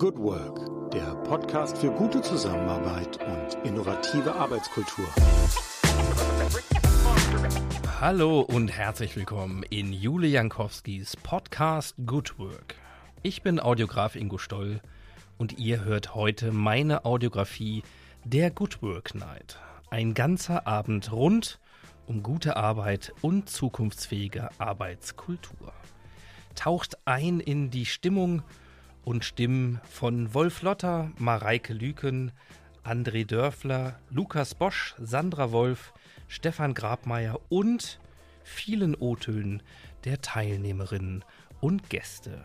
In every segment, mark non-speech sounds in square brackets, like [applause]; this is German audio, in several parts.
Good Work, der Podcast für gute Zusammenarbeit und innovative Arbeitskultur. Hallo und herzlich willkommen in Jule Jankowskis Podcast Good Work. Ich bin Audiograf Ingo Stoll und ihr hört heute meine Audiografie der Good Work Night. Ein ganzer Abend rund um gute Arbeit und zukunftsfähige Arbeitskultur. Taucht ein in die Stimmung und Stimmen von Wolf Lotter, Mareike Lüken, André Dörfler, Lukas Bosch, Sandra Wolf, Stefan Grabmeier und vielen O-Tönen der Teilnehmerinnen und Gäste.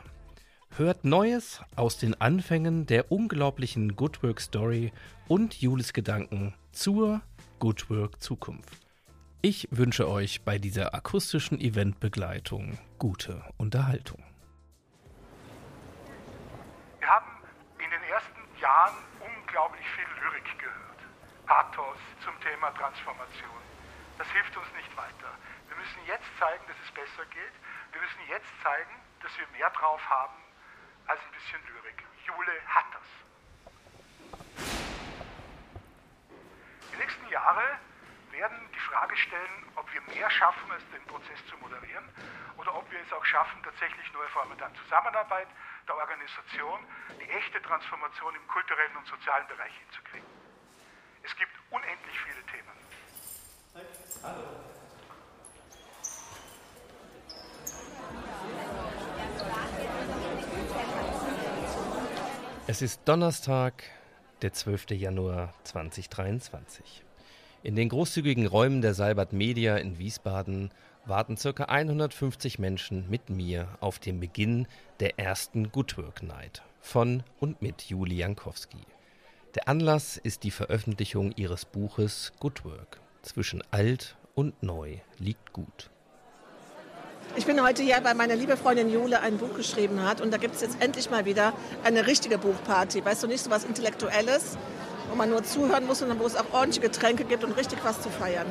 Hört Neues aus den Anfängen der unglaublichen Good Work Story und Julis Gedanken zur Good Work Zukunft. Ich wünsche euch bei dieser akustischen Eventbegleitung gute Unterhaltung. Jahren unglaublich viel Lyrik gehört. Pathos zum Thema Transformation. Das hilft uns nicht weiter. Wir müssen jetzt zeigen, dass es besser geht. Wir müssen jetzt zeigen, dass wir mehr drauf haben als ein bisschen Lyrik. Jule hat das. Die nächsten Jahre werden die Frage stellen, ob wir mehr schaffen, als den Prozess zu moderieren, oder ob wir es auch schaffen, tatsächlich neue Formen der Zusammenarbeit, der Organisation, die echte Transformation im kulturellen und sozialen Bereich hinzukriegen. Es gibt unendlich viele Themen. Hallo. Es ist Donnerstag, der 12. Januar 2023. In den großzügigen Räumen der Salbert Media in Wiesbaden warten ca. 150 Menschen mit mir auf den Beginn der ersten Good Work Night von und mit Juli Jankowski. Der Anlass ist die Veröffentlichung ihres Buches Good Work. Zwischen alt und neu liegt gut. Ich bin heute hier, weil meine liebe Freundin Jule ein Buch geschrieben hat und da gibt es jetzt endlich mal wieder eine richtige Buchparty. Weißt du, nicht so was Intellektuelles, wo man nur zuhören muss, sondern wo es auch ordentliche Getränke gibt und richtig was zu feiern.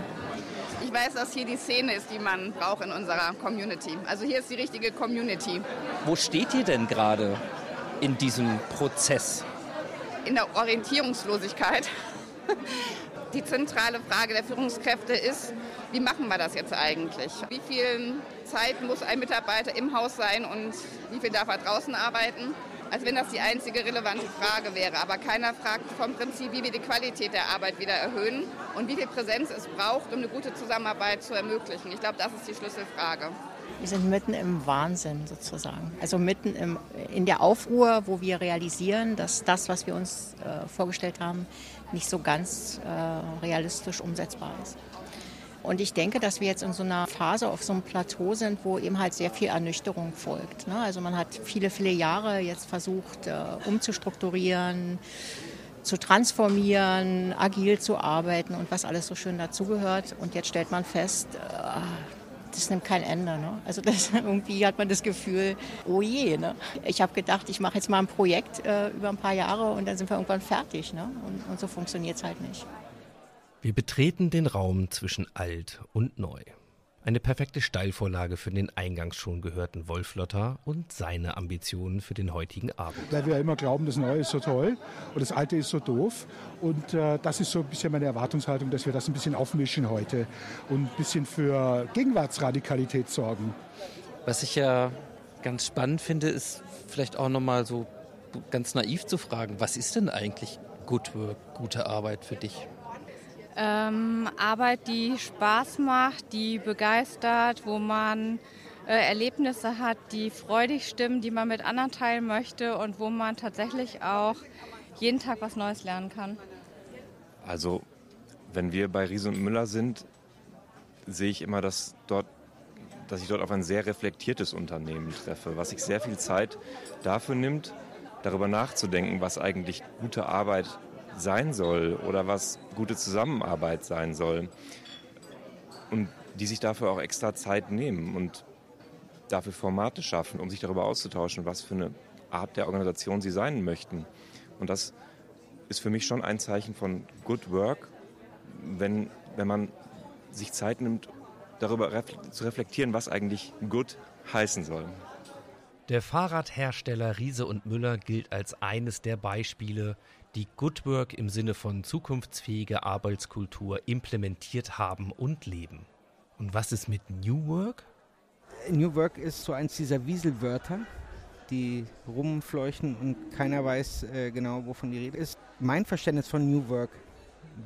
Ich weiß, dass hier die Szene ist, die man braucht in unserer Community. Also hier ist die richtige Community. Wo steht ihr denn gerade in diesem Prozess? In der Orientierungslosigkeit. [laughs] Die zentrale Frage der Führungskräfte ist, wie machen wir das jetzt eigentlich? Wie viel Zeit muss ein Mitarbeiter im Haus sein und wie viel darf er draußen arbeiten? Als wenn das die einzige relevante Frage wäre. Aber keiner fragt vom Prinzip, wie wir die Qualität der Arbeit wieder erhöhen und wie viel Präsenz es braucht, um eine gute Zusammenarbeit zu ermöglichen. Ich glaube, das ist die Schlüsselfrage. Wir sind mitten im Wahnsinn sozusagen. Also mitten im, in der Aufruhr, wo wir realisieren, dass das, was wir uns äh, vorgestellt haben, nicht so ganz äh, realistisch umsetzbar ist. Und ich denke, dass wir jetzt in so einer Phase auf so einem Plateau sind, wo eben halt sehr viel Ernüchterung folgt. Ne? Also man hat viele, viele Jahre jetzt versucht, äh, umzustrukturieren, zu transformieren, agil zu arbeiten und was alles so schön dazugehört. Und jetzt stellt man fest, äh, das nimmt kein Ende. Ne? Also das, [laughs] irgendwie hat man das Gefühl, oh je. Ne? Ich habe gedacht, ich mache jetzt mal ein Projekt äh, über ein paar Jahre und dann sind wir irgendwann fertig. Ne? Und, und so funktioniert es halt nicht. Wir betreten den Raum zwischen alt und neu. Eine perfekte Steilvorlage für den eingangs schon gehörten Wolflotter und seine Ambitionen für den heutigen Abend. Weil wir ja immer glauben, das Neue ist so toll und das Alte ist so doof. Und äh, das ist so ein bisschen meine Erwartungshaltung, dass wir das ein bisschen aufmischen heute und ein bisschen für Gegenwartsradikalität sorgen. Was ich ja ganz spannend finde, ist vielleicht auch nochmal so ganz naiv zu fragen, was ist denn eigentlich Good Work, gute Arbeit für dich? Ähm, Arbeit, die Spaß macht, die begeistert, wo man äh, Erlebnisse hat, die freudig stimmen, die man mit anderen teilen möchte und wo man tatsächlich auch jeden Tag was Neues lernen kann. Also, wenn wir bei Riese und Müller sind, sehe ich immer, dass, dort, dass ich dort auf ein sehr reflektiertes Unternehmen treffe, was sich sehr viel Zeit dafür nimmt, darüber nachzudenken, was eigentlich gute Arbeit sein soll oder was gute Zusammenarbeit sein soll. Und die sich dafür auch extra Zeit nehmen und dafür Formate schaffen, um sich darüber auszutauschen, was für eine Art der Organisation sie sein möchten. Und das ist für mich schon ein Zeichen von Good Work, wenn, wenn man sich Zeit nimmt, darüber zu reflektieren, was eigentlich Good heißen soll. Der Fahrradhersteller Riese und Müller gilt als eines der Beispiele, die Good Work im Sinne von zukunftsfähiger Arbeitskultur implementiert haben und leben. Und was ist mit New Work? New Work ist so eins dieser Wieselwörter, die rumfleuchen und keiner weiß äh, genau, wovon die Rede ist. Mein Verständnis von New Work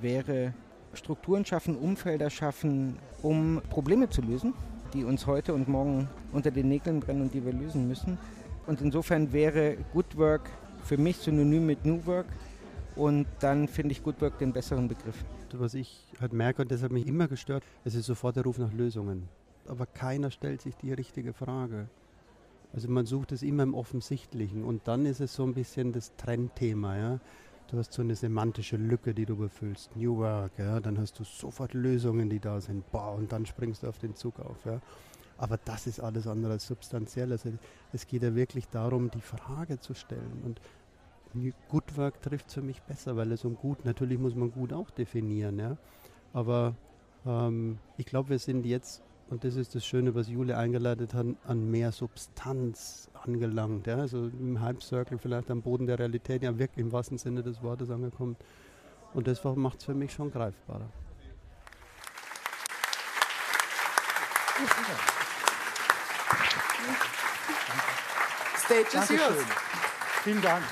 wäre Strukturen schaffen, Umfelder schaffen, um Probleme zu lösen die uns heute und morgen unter den Nägeln brennen und die wir lösen müssen. Und insofern wäre Good Work für mich synonym mit New Work und dann finde ich Good Work den besseren Begriff. Was ich halt merke und das hat mich immer gestört, es ist sofort der Ruf nach Lösungen. Aber keiner stellt sich die richtige Frage. Also man sucht es immer im Offensichtlichen und dann ist es so ein bisschen das Trendthema. Ja? Du hast so eine semantische Lücke, die du befüllst. New Work, ja, dann hast du sofort Lösungen, die da sind. Boah, und dann springst du auf den Zug auf. Ja. Aber das ist alles andere als substanziell. Also es geht ja wirklich darum, die Frage zu stellen. Und Good Work trifft für mich besser, weil es um gut, natürlich muss man gut auch definieren, ja. Aber ähm, ich glaube, wir sind jetzt und das ist das Schöne, was Jule eingeleitet hat, an mehr Substanz angelangt. Ja? Also im Hype Circle vielleicht am Boden der Realität, ja wirklich im wahrsten Sinne des Wortes angekommen. Und das macht es für mich schon greifbarer. Stage is yours. Vielen Dank.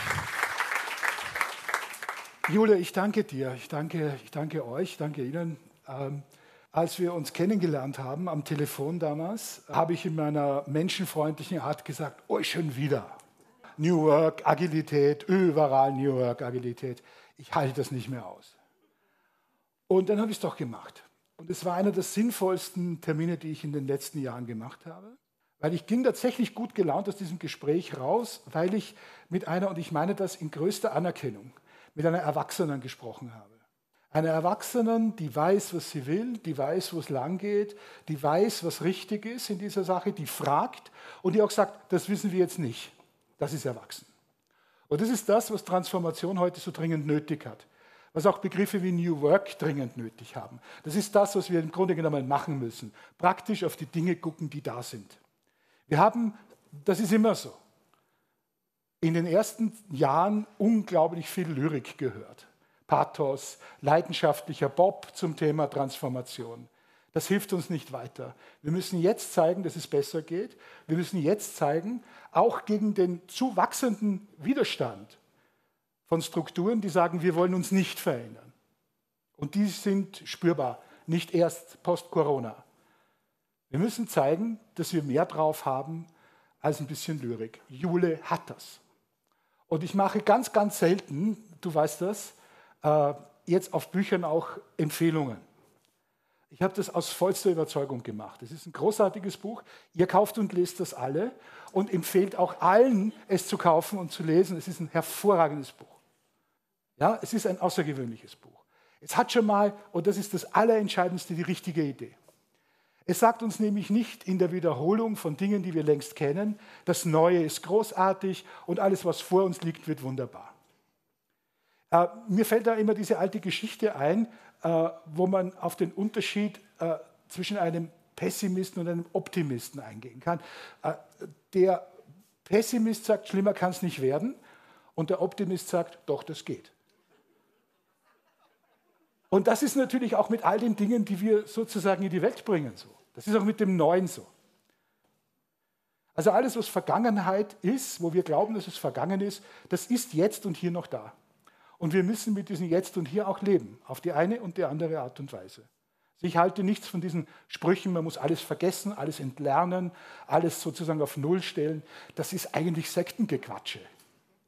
Jule, ich danke dir. Ich danke, ich danke euch, danke Ihnen. Ähm, als wir uns kennengelernt haben am Telefon damals, habe ich in meiner menschenfreundlichen Art gesagt, oh, schon wieder. New Work, Agilität, überall New Work, Agilität. Ich halte das nicht mehr aus. Und dann habe ich es doch gemacht. Und es war einer der sinnvollsten Termine, die ich in den letzten Jahren gemacht habe. Weil ich ging tatsächlich gut gelaunt aus diesem Gespräch raus, weil ich mit einer, und ich meine das in größter Anerkennung, mit einer Erwachsenen gesprochen habe. Eine Erwachsenen, die weiß, was sie will, die weiß, wo es lang geht, die weiß, was richtig ist in dieser Sache, die fragt und die auch sagt, das wissen wir jetzt nicht. Das ist erwachsen. Und das ist das, was Transformation heute so dringend nötig hat. Was auch Begriffe wie New Work dringend nötig haben. Das ist das, was wir im Grunde genommen machen müssen. Praktisch auf die Dinge gucken, die da sind. Wir haben, das ist immer so, in den ersten Jahren unglaublich viel Lyrik gehört. Pathos, leidenschaftlicher Bob zum Thema Transformation. Das hilft uns nicht weiter. Wir müssen jetzt zeigen, dass es besser geht. Wir müssen jetzt zeigen, auch gegen den zu wachsenden Widerstand von Strukturen, die sagen, wir wollen uns nicht verändern. Und die sind spürbar, nicht erst post-Corona. Wir müssen zeigen, dass wir mehr drauf haben als ein bisschen Lyrik. Jule hat das. Und ich mache ganz, ganz selten, du weißt das, äh, jetzt auf Büchern auch Empfehlungen. Ich habe das aus vollster Überzeugung gemacht. Es ist ein großartiges Buch. Ihr kauft und lest das alle und empfehlt auch allen, es zu kaufen und zu lesen. Es ist ein hervorragendes Buch. Ja, es ist ein außergewöhnliches Buch. Es hat schon mal, und das ist das Allerentscheidendste, die richtige Idee. Es sagt uns nämlich nicht in der Wiederholung von Dingen, die wir längst kennen, das Neue ist großartig und alles, was vor uns liegt, wird wunderbar. Äh, mir fällt da immer diese alte Geschichte ein, äh, wo man auf den Unterschied äh, zwischen einem Pessimisten und einem Optimisten eingehen kann. Äh, der Pessimist sagt, schlimmer kann es nicht werden, und der Optimist sagt, doch, das geht. Und das ist natürlich auch mit all den Dingen, die wir sozusagen in die Welt bringen, so. Das ist auch mit dem Neuen so. Also alles, was Vergangenheit ist, wo wir glauben, dass es vergangen ist, das ist jetzt und hier noch da. Und wir müssen mit diesem Jetzt und Hier auch leben, auf die eine und die andere Art und Weise. Also ich halte nichts von diesen Sprüchen, man muss alles vergessen, alles entlernen, alles sozusagen auf Null stellen. Das ist eigentlich Sektengequatsche.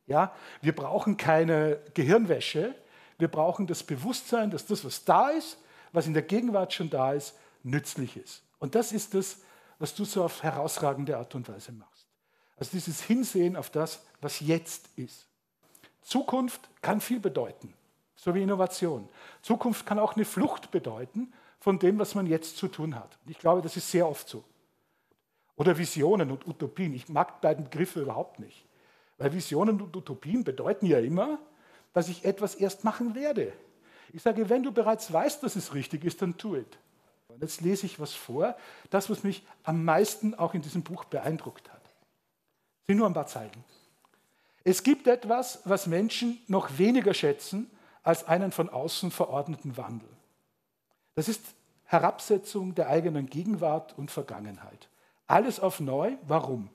Ja? Wir brauchen keine Gehirnwäsche, wir brauchen das Bewusstsein, dass das, was da ist, was in der Gegenwart schon da ist, nützlich ist. Und das ist das, was du so auf herausragende Art und Weise machst. Also dieses Hinsehen auf das, was jetzt ist. Zukunft kann viel bedeuten, so wie Innovation. Zukunft kann auch eine Flucht bedeuten von dem, was man jetzt zu tun hat. ich glaube, das ist sehr oft so. Oder Visionen und Utopien. Ich mag beiden Begriffe überhaupt nicht. Weil Visionen und Utopien bedeuten ja immer, dass ich etwas erst machen werde. Ich sage, wenn du bereits weißt, dass es richtig ist, dann tu es. Jetzt lese ich was vor, das, was mich am meisten auch in diesem Buch beeindruckt hat. sind nur ein paar Zeilen. Es gibt etwas, was Menschen noch weniger schätzen als einen von außen verordneten Wandel. Das ist Herabsetzung der eigenen Gegenwart und Vergangenheit. Alles auf neu. Warum?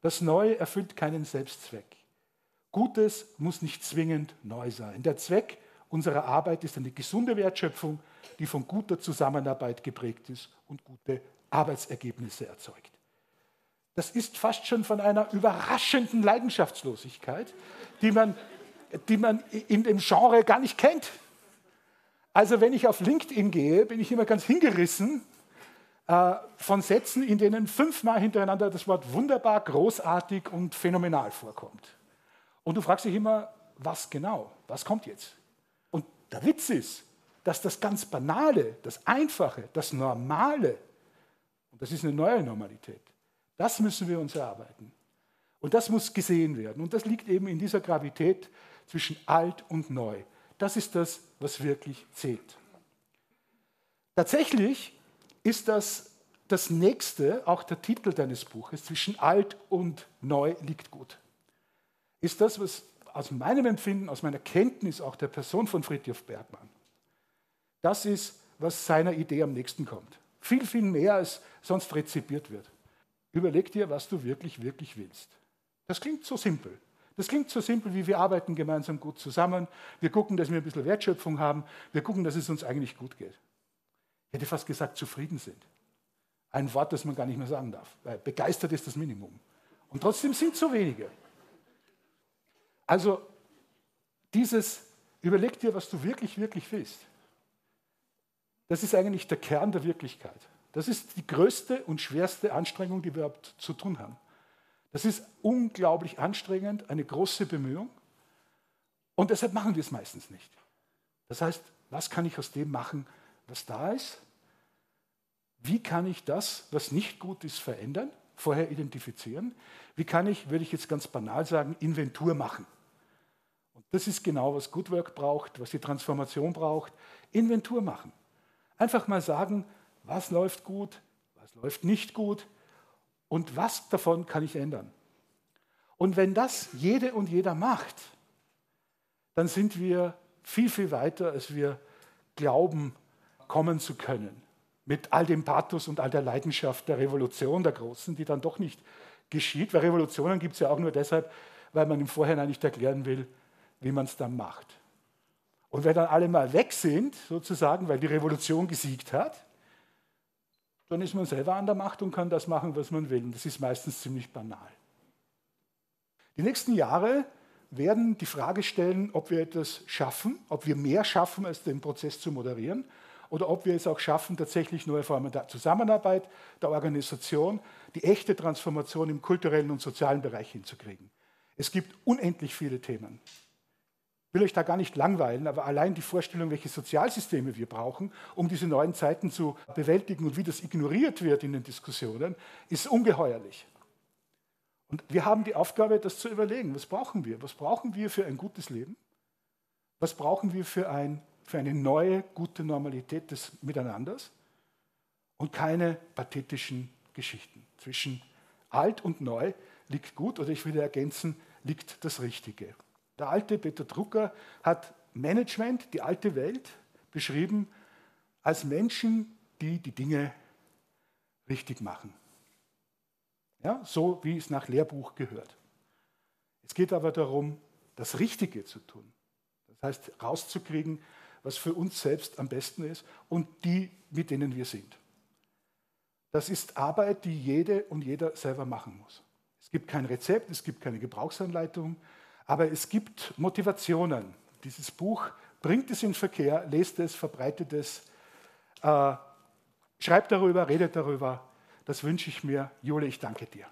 Das Neue erfüllt keinen Selbstzweck. Gutes muss nicht zwingend neu sein. Der Zweck unserer Arbeit ist eine gesunde Wertschöpfung, die von guter Zusammenarbeit geprägt ist und gute Arbeitsergebnisse erzeugt. Das ist fast schon von einer überraschenden Leidenschaftslosigkeit, die man, die man in dem Genre gar nicht kennt. Also wenn ich auf LinkedIn gehe, bin ich immer ganz hingerissen äh, von Sätzen, in denen fünfmal hintereinander das Wort wunderbar, großartig und phänomenal vorkommt. Und du fragst dich immer, was genau? Was kommt jetzt? Und der Witz ist, dass das ganz Banale, das Einfache, das Normale, und das ist eine neue Normalität, das müssen wir uns erarbeiten. Und das muss gesehen werden. Und das liegt eben in dieser Gravität zwischen alt und neu. Das ist das, was wirklich zählt. Tatsächlich ist das das nächste, auch der Titel deines Buches, zwischen alt und neu liegt gut. Ist das, was aus meinem Empfinden, aus meiner Kenntnis auch der Person von Friedrich Bergmann, das ist, was seiner Idee am nächsten kommt. Viel, viel mehr, als sonst rezipiert wird. Überleg dir, was du wirklich, wirklich willst. Das klingt so simpel. Das klingt so simpel, wie wir arbeiten gemeinsam gut zusammen. Wir gucken, dass wir ein bisschen Wertschöpfung haben. Wir gucken, dass es uns eigentlich gut geht. Ich hätte fast gesagt, zufrieden sind. Ein Wort, das man gar nicht mehr sagen darf, weil begeistert ist das Minimum. Und trotzdem sind so wenige. Also dieses, überleg dir, was du wirklich, wirklich willst. Das ist eigentlich der Kern der Wirklichkeit. Das ist die größte und schwerste Anstrengung, die wir überhaupt zu tun haben. Das ist unglaublich anstrengend, eine große Bemühung. Und deshalb machen wir es meistens nicht. Das heißt, was kann ich aus dem machen, was da ist? Wie kann ich das, was nicht gut ist, verändern? Vorher identifizieren. Wie kann ich, würde ich jetzt ganz banal sagen, Inventur machen? Das ist genau, was Good Work braucht, was die Transformation braucht. Inventur machen. Einfach mal sagen, was läuft gut, was läuft nicht gut, und was davon kann ich ändern? Und wenn das jede und jeder macht, dann sind wir viel, viel weiter, als wir glauben, kommen zu können. Mit all dem Pathos und all der Leidenschaft der Revolution der Großen, die dann doch nicht geschieht. Weil Revolutionen gibt es ja auch nur deshalb, weil man im Vorhinein nicht erklären will, wie man es dann macht. Und wenn dann alle mal weg sind, sozusagen, weil die Revolution gesiegt hat, dann ist man selber an der Macht und kann das machen, was man will. Und das ist meistens ziemlich banal. Die nächsten Jahre werden die Frage stellen, ob wir etwas schaffen, ob wir mehr schaffen, als den Prozess zu moderieren, oder ob wir es auch schaffen, tatsächlich neue Formen der Zusammenarbeit, der Organisation, die echte Transformation im kulturellen und sozialen Bereich hinzukriegen. Es gibt unendlich viele Themen will euch da gar nicht langweilen, aber allein die Vorstellung, welche Sozialsysteme wir brauchen, um diese neuen Zeiten zu bewältigen und wie das ignoriert wird in den Diskussionen, ist ungeheuerlich. Und wir haben die Aufgabe, das zu überlegen. Was brauchen wir? Was brauchen wir für ein gutes Leben? Was brauchen wir für, ein, für eine neue, gute Normalität des Miteinanders? Und keine pathetischen Geschichten. Zwischen alt und neu liegt gut, oder ich würde ergänzen, liegt das Richtige. Der alte Peter Drucker hat Management, die alte Welt, beschrieben als Menschen, die die Dinge richtig machen. Ja, so wie es nach Lehrbuch gehört. Es geht aber darum, das Richtige zu tun. Das heißt, rauszukriegen, was für uns selbst am besten ist und die, mit denen wir sind. Das ist Arbeit, die jede und jeder selber machen muss. Es gibt kein Rezept, es gibt keine Gebrauchsanleitung, aber es gibt Motivationen. Dieses Buch bringt es in Verkehr, lest es, verbreitet es, äh, schreibt darüber, redet darüber. Das wünsche ich mir. Jule, ich danke dir.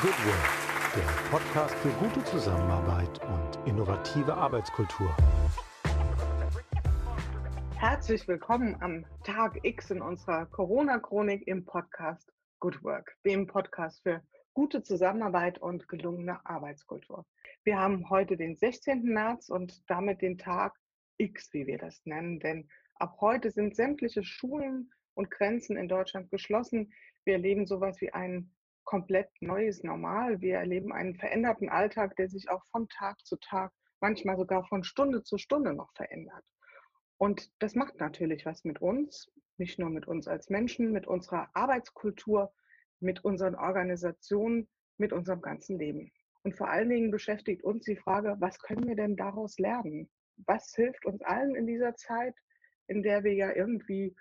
Good Work, der Podcast für gute Zusammenarbeit und innovative Arbeitskultur. Herzlich willkommen am Tag X in unserer Corona-Chronik im Podcast Good Work, dem Podcast für gute Zusammenarbeit und gelungene Arbeitskultur. Wir haben heute den 16. März und damit den Tag X, wie wir das nennen, denn ab heute sind sämtliche Schulen und Grenzen in Deutschland geschlossen. Wir erleben sowas wie ein komplett neues Normal. Wir erleben einen veränderten Alltag, der sich auch von Tag zu Tag, manchmal sogar von Stunde zu Stunde noch verändert. Und das macht natürlich was mit uns, nicht nur mit uns als Menschen, mit unserer Arbeitskultur, mit unseren Organisationen, mit unserem ganzen Leben. Und vor allen Dingen beschäftigt uns die Frage, was können wir denn daraus lernen? Was hilft uns allen in dieser Zeit, in der wir ja irgendwie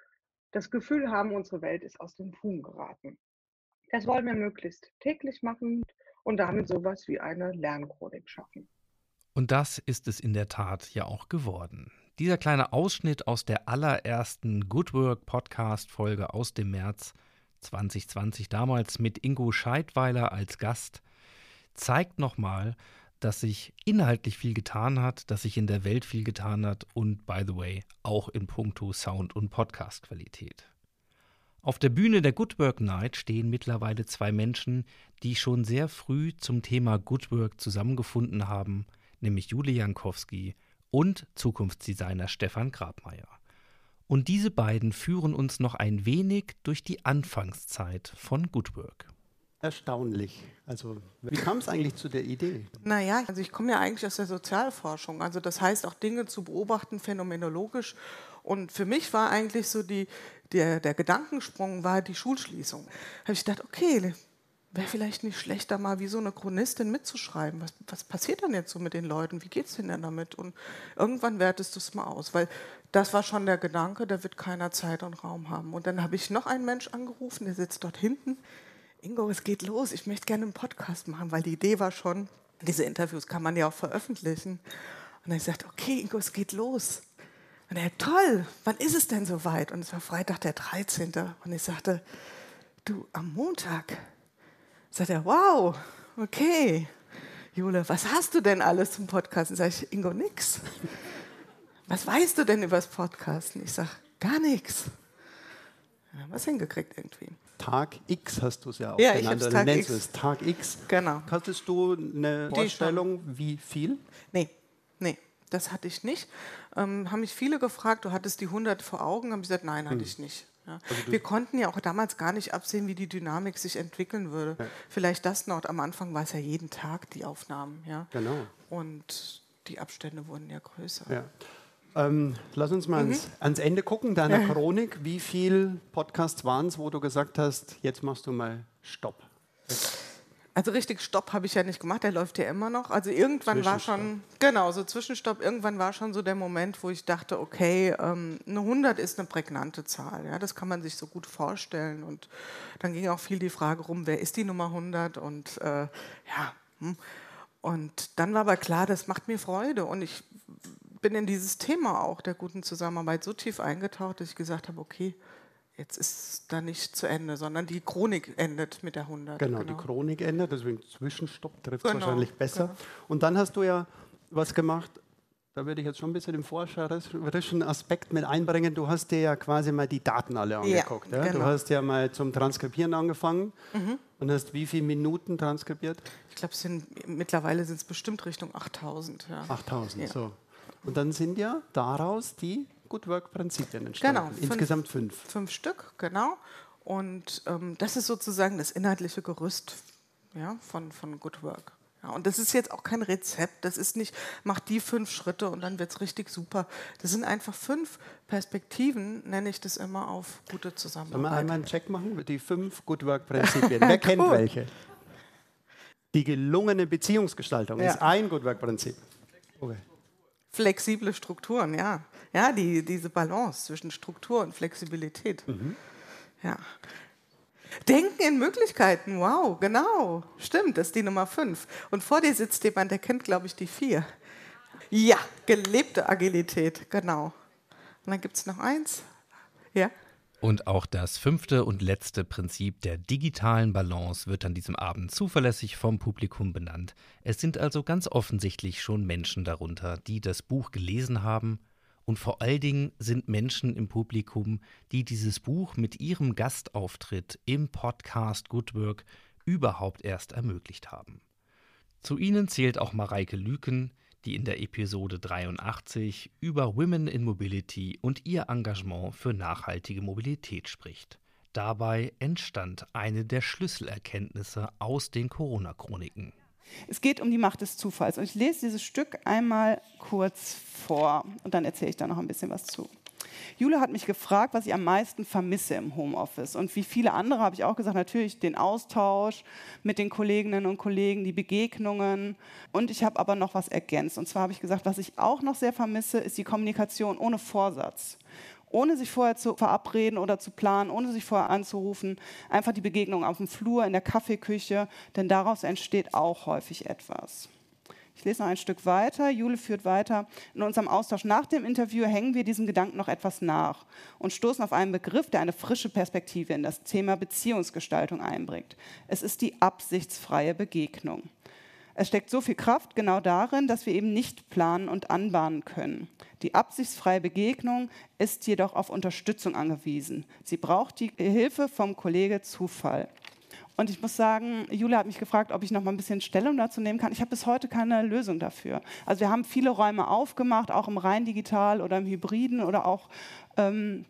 das Gefühl haben, unsere Welt ist aus den Fugen geraten? Das wollen wir möglichst täglich machen und damit sowas wie eine Lernchronik schaffen. Und das ist es in der Tat ja auch geworden. Dieser kleine Ausschnitt aus der allerersten Good Work Podcast Folge aus dem März 2020 damals mit Ingo Scheidweiler als Gast zeigt nochmal, dass sich inhaltlich viel getan hat, dass sich in der Welt viel getan hat und, by the way, auch in puncto Sound- und Podcast-Qualität. Auf der Bühne der Good Work Night stehen mittlerweile zwei Menschen, die schon sehr früh zum Thema Good Work zusammengefunden haben, nämlich Julie Jankowski und Zukunftsdesigner Stefan Grabmeier. Und diese beiden führen uns noch ein wenig durch die Anfangszeit von Goodwork. Erstaunlich. Also, wie kam es eigentlich zu der Idee? Naja, also ich komme ja eigentlich aus der Sozialforschung. Also, das heißt auch Dinge zu beobachten, phänomenologisch. Und für mich war eigentlich so die, der, der Gedankensprung war die Schulschließung. Da habe ich gedacht, okay, wäre vielleicht nicht schlechter, mal wie so eine Chronistin mitzuschreiben. Was, was passiert denn jetzt so mit den Leuten? Wie geht es denn damit? Und irgendwann wertest du es mal aus, weil das war schon der Gedanke, da wird keiner Zeit und Raum haben. Und dann habe ich noch einen Mensch angerufen, der sitzt dort hinten. Ingo, es geht los, ich möchte gerne einen Podcast machen, weil die Idee war schon, diese Interviews kann man ja auch veröffentlichen. Und dann ich gesagt, okay, Ingo, es geht los. Und er, toll, wann ist es denn soweit? Und es war Freitag der 13. Und ich sagte, du, am Montag Sagt er, wow, okay. Jule, was hast du denn alles zum Podcasten? Sag ich, Ingo, nix. Was weißt du denn über das Podcasten? Ich sage, gar nichts. Ja, was hingekriegt irgendwie. Tag X hast du es ja auch ja, genannt. Ich Tag nennst X. es Tag X. Genau. Hattest du eine Vorstellung, wie viel? Nee, nee, das hatte ich nicht. Ähm, haben mich viele gefragt, du hattest die 100 vor Augen. Haben ich gesagt, nein, hatte hm. ich nicht. Ja. Also wir konnten ja auch damals gar nicht absehen, wie die Dynamik sich entwickeln würde. Ja. Vielleicht das noch. Am Anfang war es ja jeden Tag die Aufnahmen. Ja? Genau. Und die Abstände wurden ja größer. Ja. Ähm, lass uns mal mhm. ans, ans, Ende gucken deiner [laughs] Chronik. Wie viele Podcasts waren es, wo du gesagt hast, jetzt machst du mal Stopp? Also richtig Stopp habe ich ja nicht gemacht, der läuft ja immer noch. Also irgendwann war schon, genau, so Zwischenstopp, irgendwann war schon so der Moment, wo ich dachte, okay, ähm, eine 100 ist eine prägnante Zahl, ja, das kann man sich so gut vorstellen. Und dann ging auch viel die Frage rum, wer ist die Nummer 100 und äh, ja, hm. und dann war aber klar, das macht mir Freude und ich bin in dieses Thema auch der guten Zusammenarbeit so tief eingetaucht, dass ich gesagt habe, okay, jetzt ist da nicht zu Ende, sondern die Chronik endet mit der 100. Genau, genau. die Chronik endet, deswegen Zwischenstopp trifft es genau, wahrscheinlich besser. Genau. Und dann hast du ja was gemacht, da würde ich jetzt schon ein bisschen den forscherischen Aspekt mit einbringen. Du hast dir ja quasi mal die Daten alle angeguckt. Ja, ja? Genau. Du hast ja mal zum Transkribieren angefangen mhm. und hast wie viele Minuten transkribiert? Ich glaube, mittlerweile sind es bestimmt Richtung 8000. Ja. 8000, ja. so. Und dann sind ja daraus die Good Work-Prinzipien entstanden. Genau. Insgesamt fünf. Fünf Stück, genau. Und ähm, das ist sozusagen das inhaltliche Gerüst ja, von, von Good Work. Ja, und das ist jetzt auch kein Rezept, das ist nicht, mach die fünf Schritte und dann wird es richtig super. Das sind einfach fünf Perspektiven, nenne ich das immer, auf gute Zusammenarbeit. Sollen wir einmal einen Check machen? Die fünf Good Work-Prinzipien. [laughs] Wer kennt cool. welche? Die gelungene Beziehungsgestaltung ja. ist ein Good Work-Prinzip. Okay. Flexible Strukturen, ja. Ja, die, diese Balance zwischen Struktur und Flexibilität. Mhm. Ja. Denken in Möglichkeiten, wow, genau. Stimmt, das ist die Nummer fünf. Und vor dir sitzt jemand, der kennt, glaube ich, die vier. Ja, gelebte Agilität, genau. Und dann gibt es noch eins. Ja. Und auch das fünfte und letzte Prinzip der digitalen Balance wird an diesem Abend zuverlässig vom Publikum benannt. Es sind also ganz offensichtlich schon Menschen darunter, die das Buch gelesen haben und vor allen Dingen sind Menschen im Publikum, die dieses Buch mit ihrem Gastauftritt im Podcast Good Work überhaupt erst ermöglicht haben. Zu ihnen zählt auch Mareike Lüken, die in der Episode 83 über Women in Mobility und ihr Engagement für nachhaltige Mobilität spricht. dabei entstand eine der Schlüsselerkenntnisse aus den Corona-Chroniken. Es geht um die Macht des Zufalls. Und ich lese dieses Stück einmal kurz vor und dann erzähle ich da noch ein bisschen was zu. Jule hat mich gefragt, was ich am meisten vermisse im Homeoffice. Und wie viele andere habe ich auch gesagt, natürlich den Austausch mit den Kolleginnen und Kollegen, die Begegnungen. Und ich habe aber noch was ergänzt. Und zwar habe ich gesagt, was ich auch noch sehr vermisse, ist die Kommunikation ohne Vorsatz ohne sich vorher zu verabreden oder zu planen, ohne sich vorher anzurufen, einfach die Begegnung auf dem Flur, in der Kaffeeküche, denn daraus entsteht auch häufig etwas. Ich lese noch ein Stück weiter. Jule führt weiter. In unserem Austausch nach dem Interview hängen wir diesem Gedanken noch etwas nach und stoßen auf einen Begriff, der eine frische Perspektive in das Thema Beziehungsgestaltung einbringt. Es ist die absichtsfreie Begegnung. Es steckt so viel Kraft genau darin, dass wir eben nicht planen und anbahnen können. Die absichtsfreie Begegnung ist jedoch auf Unterstützung angewiesen. Sie braucht die Hilfe vom Kollege Zufall. Und ich muss sagen, Julia hat mich gefragt, ob ich noch mal ein bisschen Stellung dazu nehmen kann. Ich habe bis heute keine Lösung dafür. Also wir haben viele Räume aufgemacht, auch im rein digital oder im hybriden oder auch ähm,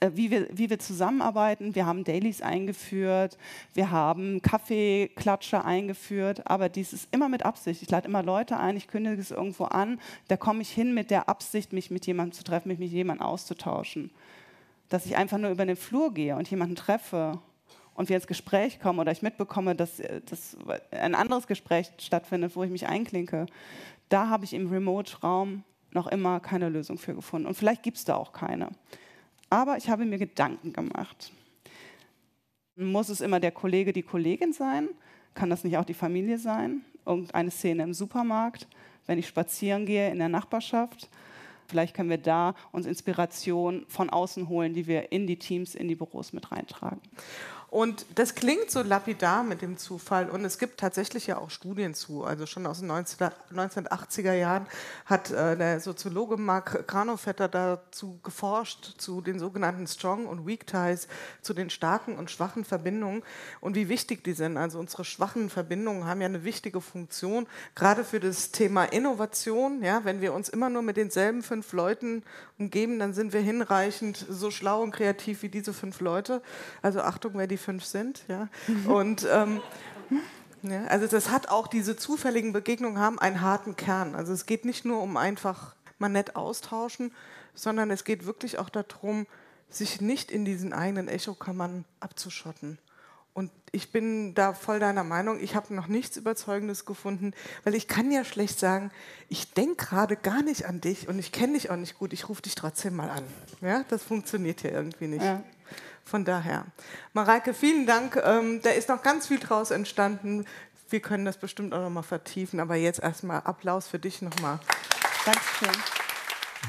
äh, wie wir, wie wir zusammenarbeiten. Wir haben Dailies eingeführt, wir haben Kaffeeklatscher eingeführt, aber dies ist immer mit Absicht. Ich lade immer Leute ein, ich kündige es irgendwo an, da komme ich hin mit der Absicht, mich mit jemandem zu treffen, mich mit jemandem auszutauschen. Dass ich einfach nur über den Flur gehe und jemanden treffe und wir ins Gespräch kommen oder ich mitbekomme, dass, äh, dass ein anderes Gespräch stattfindet, wo ich mich einklinke, da habe ich im Remote-Raum noch immer keine Lösung für gefunden. Und vielleicht gibt es da auch keine. Aber ich habe mir Gedanken gemacht. Muss es immer der Kollege, die Kollegin sein? Kann das nicht auch die Familie sein? Irgendeine Szene im Supermarkt, wenn ich spazieren gehe in der Nachbarschaft? Vielleicht können wir da uns Inspiration von außen holen, die wir in die Teams, in die Büros mit reintragen. Und das klingt so lapidar mit dem Zufall. Und es gibt tatsächlich ja auch Studien zu. Also schon aus den 1980er Jahren hat äh, der Soziologe Mark Granovetter dazu geforscht, zu den sogenannten Strong und Weak Ties, zu den starken und schwachen Verbindungen und wie wichtig die sind. Also unsere schwachen Verbindungen haben ja eine wichtige Funktion, gerade für das Thema Innovation. Ja, wenn wir uns immer nur mit denselben fünf Leuten umgeben, dann sind wir hinreichend so schlau und kreativ wie diese fünf Leute. Also Achtung, wer die fünf sind. Ja? Und ähm, ja, also das hat auch diese zufälligen Begegnungen haben einen harten Kern. Also es geht nicht nur um einfach mal nett austauschen, sondern es geht wirklich auch darum, sich nicht in diesen eigenen Echokammern abzuschotten. Und ich bin da voll deiner Meinung. Ich habe noch nichts Überzeugendes gefunden, weil ich kann ja schlecht sagen, ich denke gerade gar nicht an dich und ich kenne dich auch nicht gut. Ich rufe dich trotzdem mal an. Ja, das funktioniert ja irgendwie nicht. Ja. Von daher. Mareike, vielen Dank. Ähm, da ist noch ganz viel draus entstanden. Wir können das bestimmt auch noch mal vertiefen. Aber jetzt erstmal Applaus für dich nochmal. Dankeschön.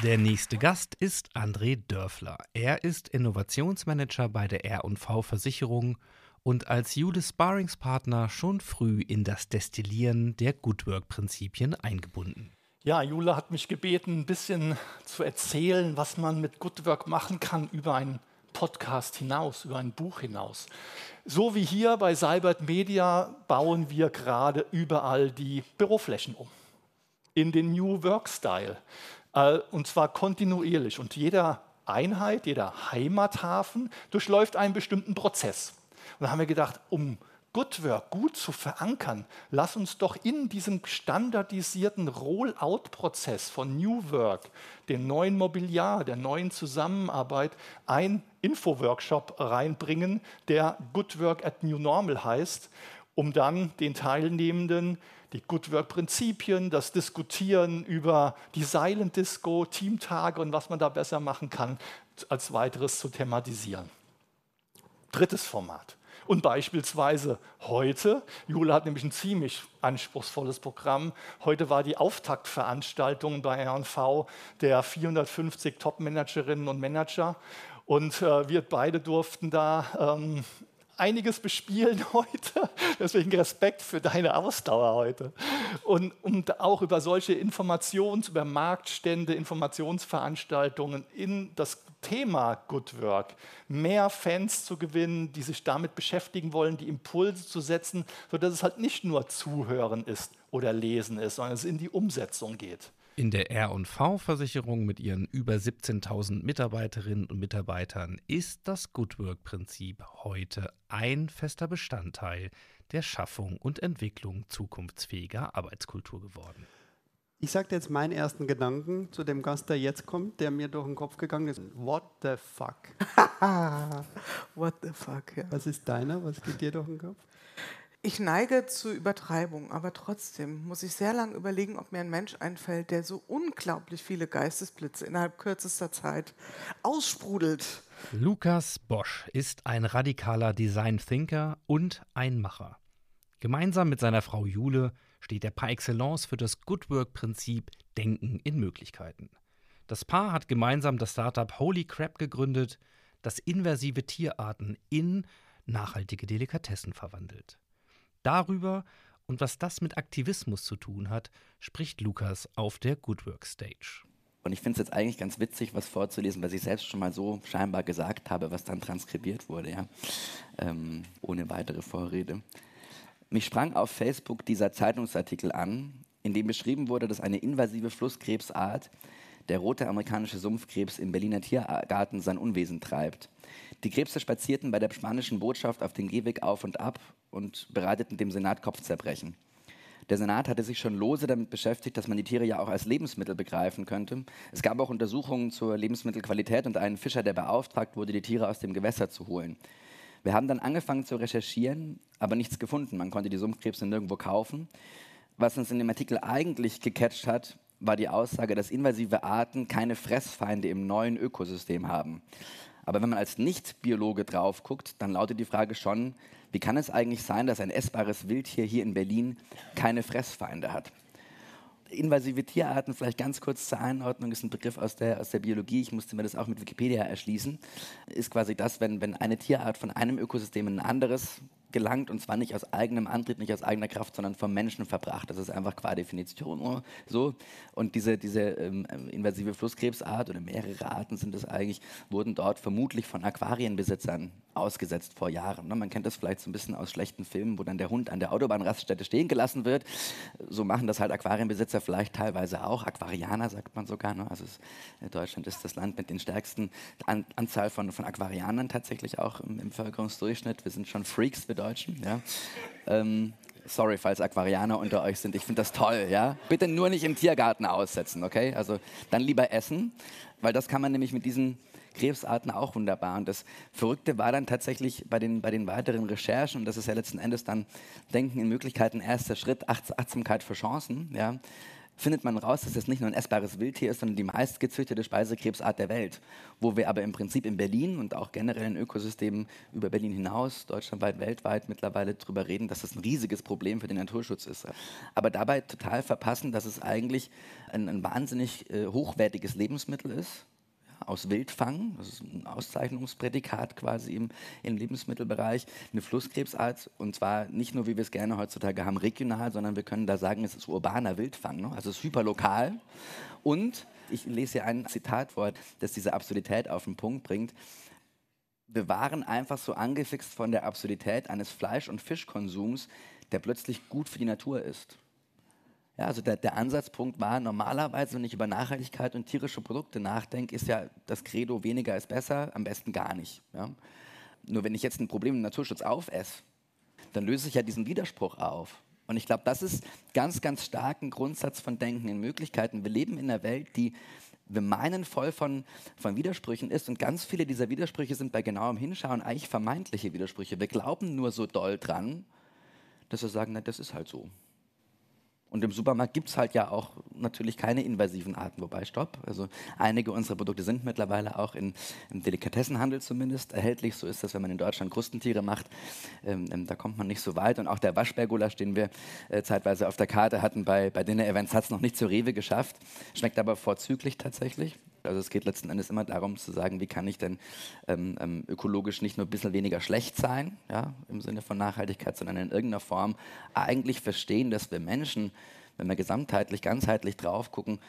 Der nächste Gast ist André Dörfler. Er ist Innovationsmanager bei der R&V Versicherung und als Jude Sparringspartner schon früh in das Destillieren der Goodwork-Prinzipien eingebunden. Ja, Jule hat mich gebeten, ein bisschen zu erzählen, was man mit Goodwork machen kann über ein Podcast hinaus, über ein Buch hinaus. So wie hier bei Cybert Media bauen wir gerade überall die Büroflächen um. In den New Work Style. Äh, und zwar kontinuierlich. Und jeder Einheit, jeder Heimathafen durchläuft einen bestimmten Prozess. Und da haben wir gedacht, um Good Work gut zu verankern, lass uns doch in diesem standardisierten Rollout-Prozess von New Work, dem neuen Mobiliar, der neuen Zusammenarbeit, ein Info-Workshop reinbringen, der Good Work at New Normal heißt, um dann den Teilnehmenden die Good Work-Prinzipien, das Diskutieren über die Silent Disco, Teamtage und was man da besser machen kann, als weiteres zu thematisieren. Drittes Format. Und beispielsweise heute, Jule hat nämlich ein ziemlich anspruchsvolles Programm. Heute war die Auftaktveranstaltung bei RV der 450 Top-Managerinnen und Manager. Und äh, wir beide durften da ähm, einiges bespielen [laughs] heute. Deswegen Respekt für deine Ausdauer heute. Und um auch über solche Informations-, über Marktstände, Informationsveranstaltungen in das Thema Good Work mehr Fans zu gewinnen, die sich damit beschäftigen wollen, die Impulse zu setzen, sodass es halt nicht nur Zuhören ist oder Lesen ist, sondern es in die Umsetzung geht. In der R&V-Versicherung mit ihren über 17.000 Mitarbeiterinnen und Mitarbeitern ist das Good Work-Prinzip heute ein fester Bestandteil der Schaffung und Entwicklung zukunftsfähiger Arbeitskultur geworden. Ich sage jetzt meinen ersten Gedanken zu dem Gast, der jetzt kommt, der mir durch den Kopf gegangen ist. What the fuck? [laughs] What the fuck, ja. Was ist deiner? Was geht dir durch den Kopf? Ich neige zu Übertreibung, aber trotzdem muss ich sehr lange überlegen, ob mir ein Mensch einfällt, der so unglaublich viele Geistesblitze innerhalb kürzester Zeit aussprudelt. Lukas Bosch ist ein radikaler Design Thinker und ein Macher. Gemeinsam mit seiner Frau Jule steht er par excellence für das Good Work-Prinzip Denken in Möglichkeiten. Das Paar hat gemeinsam das Startup Holy Crap gegründet, das inversive Tierarten in nachhaltige Delikatessen verwandelt. Darüber und was das mit Aktivismus zu tun hat, spricht Lukas auf der Good Work Stage. Und ich finde es jetzt eigentlich ganz witzig, was vorzulesen, was ich selbst schon mal so scheinbar gesagt habe, was dann transkribiert wurde, ja, ähm, ohne weitere Vorrede. Mich sprang auf Facebook dieser Zeitungsartikel an, in dem beschrieben wurde, dass eine invasive Flusskrebsart, der rote amerikanische Sumpfkrebs im Berliner Tiergarten sein Unwesen treibt. Die Krebse spazierten bei der spanischen Botschaft auf dem Gehweg auf und ab und bereiteten dem Senat Kopfzerbrechen. Der Senat hatte sich schon lose damit beschäftigt, dass man die Tiere ja auch als Lebensmittel begreifen könnte. Es gab auch Untersuchungen zur Lebensmittelqualität und einen Fischer, der beauftragt wurde, die Tiere aus dem Gewässer zu holen. Wir haben dann angefangen zu recherchieren, aber nichts gefunden. Man konnte die Sumpfkrebse nirgendwo kaufen. Was uns in dem Artikel eigentlich gecatcht hat, war die Aussage, dass invasive Arten keine Fressfeinde im neuen Ökosystem haben. Aber wenn man als Nicht-Biologe drauf guckt, dann lautet die Frage schon, wie kann es eigentlich sein, dass ein essbares Wildtier hier in Berlin keine Fressfeinde hat? Invasive Tierarten, vielleicht ganz kurz zur Einordnung, ist ein Begriff aus der, aus der Biologie. Ich musste mir das auch mit Wikipedia erschließen. Ist quasi das, wenn, wenn eine Tierart von einem Ökosystem in ein anderes gelangt und zwar nicht aus eigenem Antrieb, nicht aus eigener Kraft, sondern vom Menschen verbracht. Das ist einfach qua Definition so. Und diese, diese ähm, invasive Flusskrebsart oder mehrere Arten sind es eigentlich, wurden dort vermutlich von Aquarienbesitzern ausgesetzt vor Jahren. Ne? Man kennt das vielleicht so ein bisschen aus schlechten Filmen, wo dann der Hund an der Autobahnraststätte stehen gelassen wird. So machen das halt Aquarienbesitzer vielleicht teilweise auch. Aquarianer sagt man sogar. Ne? Also es, äh, Deutschland ist das Land mit den stärksten an, Anzahl von, von Aquarianern tatsächlich auch im, im Bevölkerungsdurchschnitt. Wir sind schon Freaks, wir Deutschen. Ja? Ähm, sorry, falls Aquarianer unter euch sind. Ich finde das toll. Ja? Bitte nur nicht im Tiergarten aussetzen, okay? Also dann lieber essen, weil das kann man nämlich mit diesen Krebsarten auch wunderbar. Und das Verrückte war dann tatsächlich bei den, bei den weiteren Recherchen, und das ist ja letzten Endes dann Denken in Möglichkeiten, erster Schritt, Achtsamkeit für Chancen, ja, findet man raus, dass es nicht nur ein essbares Wildtier ist, sondern die meistgezüchtete Speisekrebsart der Welt. Wo wir aber im Prinzip in Berlin und auch generell in Ökosystemen über Berlin hinaus, deutschlandweit, weltweit mittlerweile darüber reden, dass das ein riesiges Problem für den Naturschutz ist. Aber dabei total verpassen, dass es eigentlich ein, ein wahnsinnig äh, hochwertiges Lebensmittel ist aus Wildfang, das ist ein Auszeichnungsprädikat quasi im, im Lebensmittelbereich, eine Flusskrebsart und zwar nicht nur, wie wir es gerne heutzutage haben, regional, sondern wir können da sagen, es ist urbaner Wildfang, ne? also es ist hyperlokal und ich lese hier ein Zitatwort, das diese Absurdität auf den Punkt bringt. Wir waren einfach so angefixt von der Absurdität eines Fleisch- und Fischkonsums, der plötzlich gut für die Natur ist. Ja, also der, der, Ansatzpunkt war normalerweise, wenn ich über Nachhaltigkeit und tierische Produkte nachdenke, ist ja das Credo weniger ist besser, am besten gar nicht. Ja? Nur wenn ich jetzt ein Problem im Naturschutz aufesse, dann löse ich ja diesen Widerspruch auf. Und ich glaube, das ist ganz, ganz stark ein Grundsatz von Denken in Möglichkeiten. Wir leben in einer Welt, die wir meinen voll von, von Widersprüchen ist. Und ganz viele dieser Widersprüche sind bei genauem Hinschauen eigentlich vermeintliche Widersprüche. Wir glauben nur so doll dran, dass wir sagen, na, das ist halt so. Und im Supermarkt gibt es halt ja auch natürlich keine invasiven Arten, wobei stopp. Also einige unserer Produkte sind mittlerweile auch in, im Delikatessenhandel zumindest erhältlich. So ist das, wenn man in Deutschland Krustentiere macht. Ähm, ähm, da kommt man nicht so weit. Und auch der Waschbärgulasch, den wir äh, zeitweise auf der Karte hatten bei, bei Dinner-Events, hat es noch nicht zur Rewe geschafft. Schmeckt aber vorzüglich tatsächlich. Also es geht letzten Endes immer darum zu sagen, wie kann ich denn ähm, ähm, ökologisch nicht nur ein bisschen weniger schlecht sein, ja, im Sinne von Nachhaltigkeit, sondern in irgendeiner Form eigentlich verstehen, dass wir Menschen, wenn wir gesamtheitlich, ganzheitlich drauf gucken,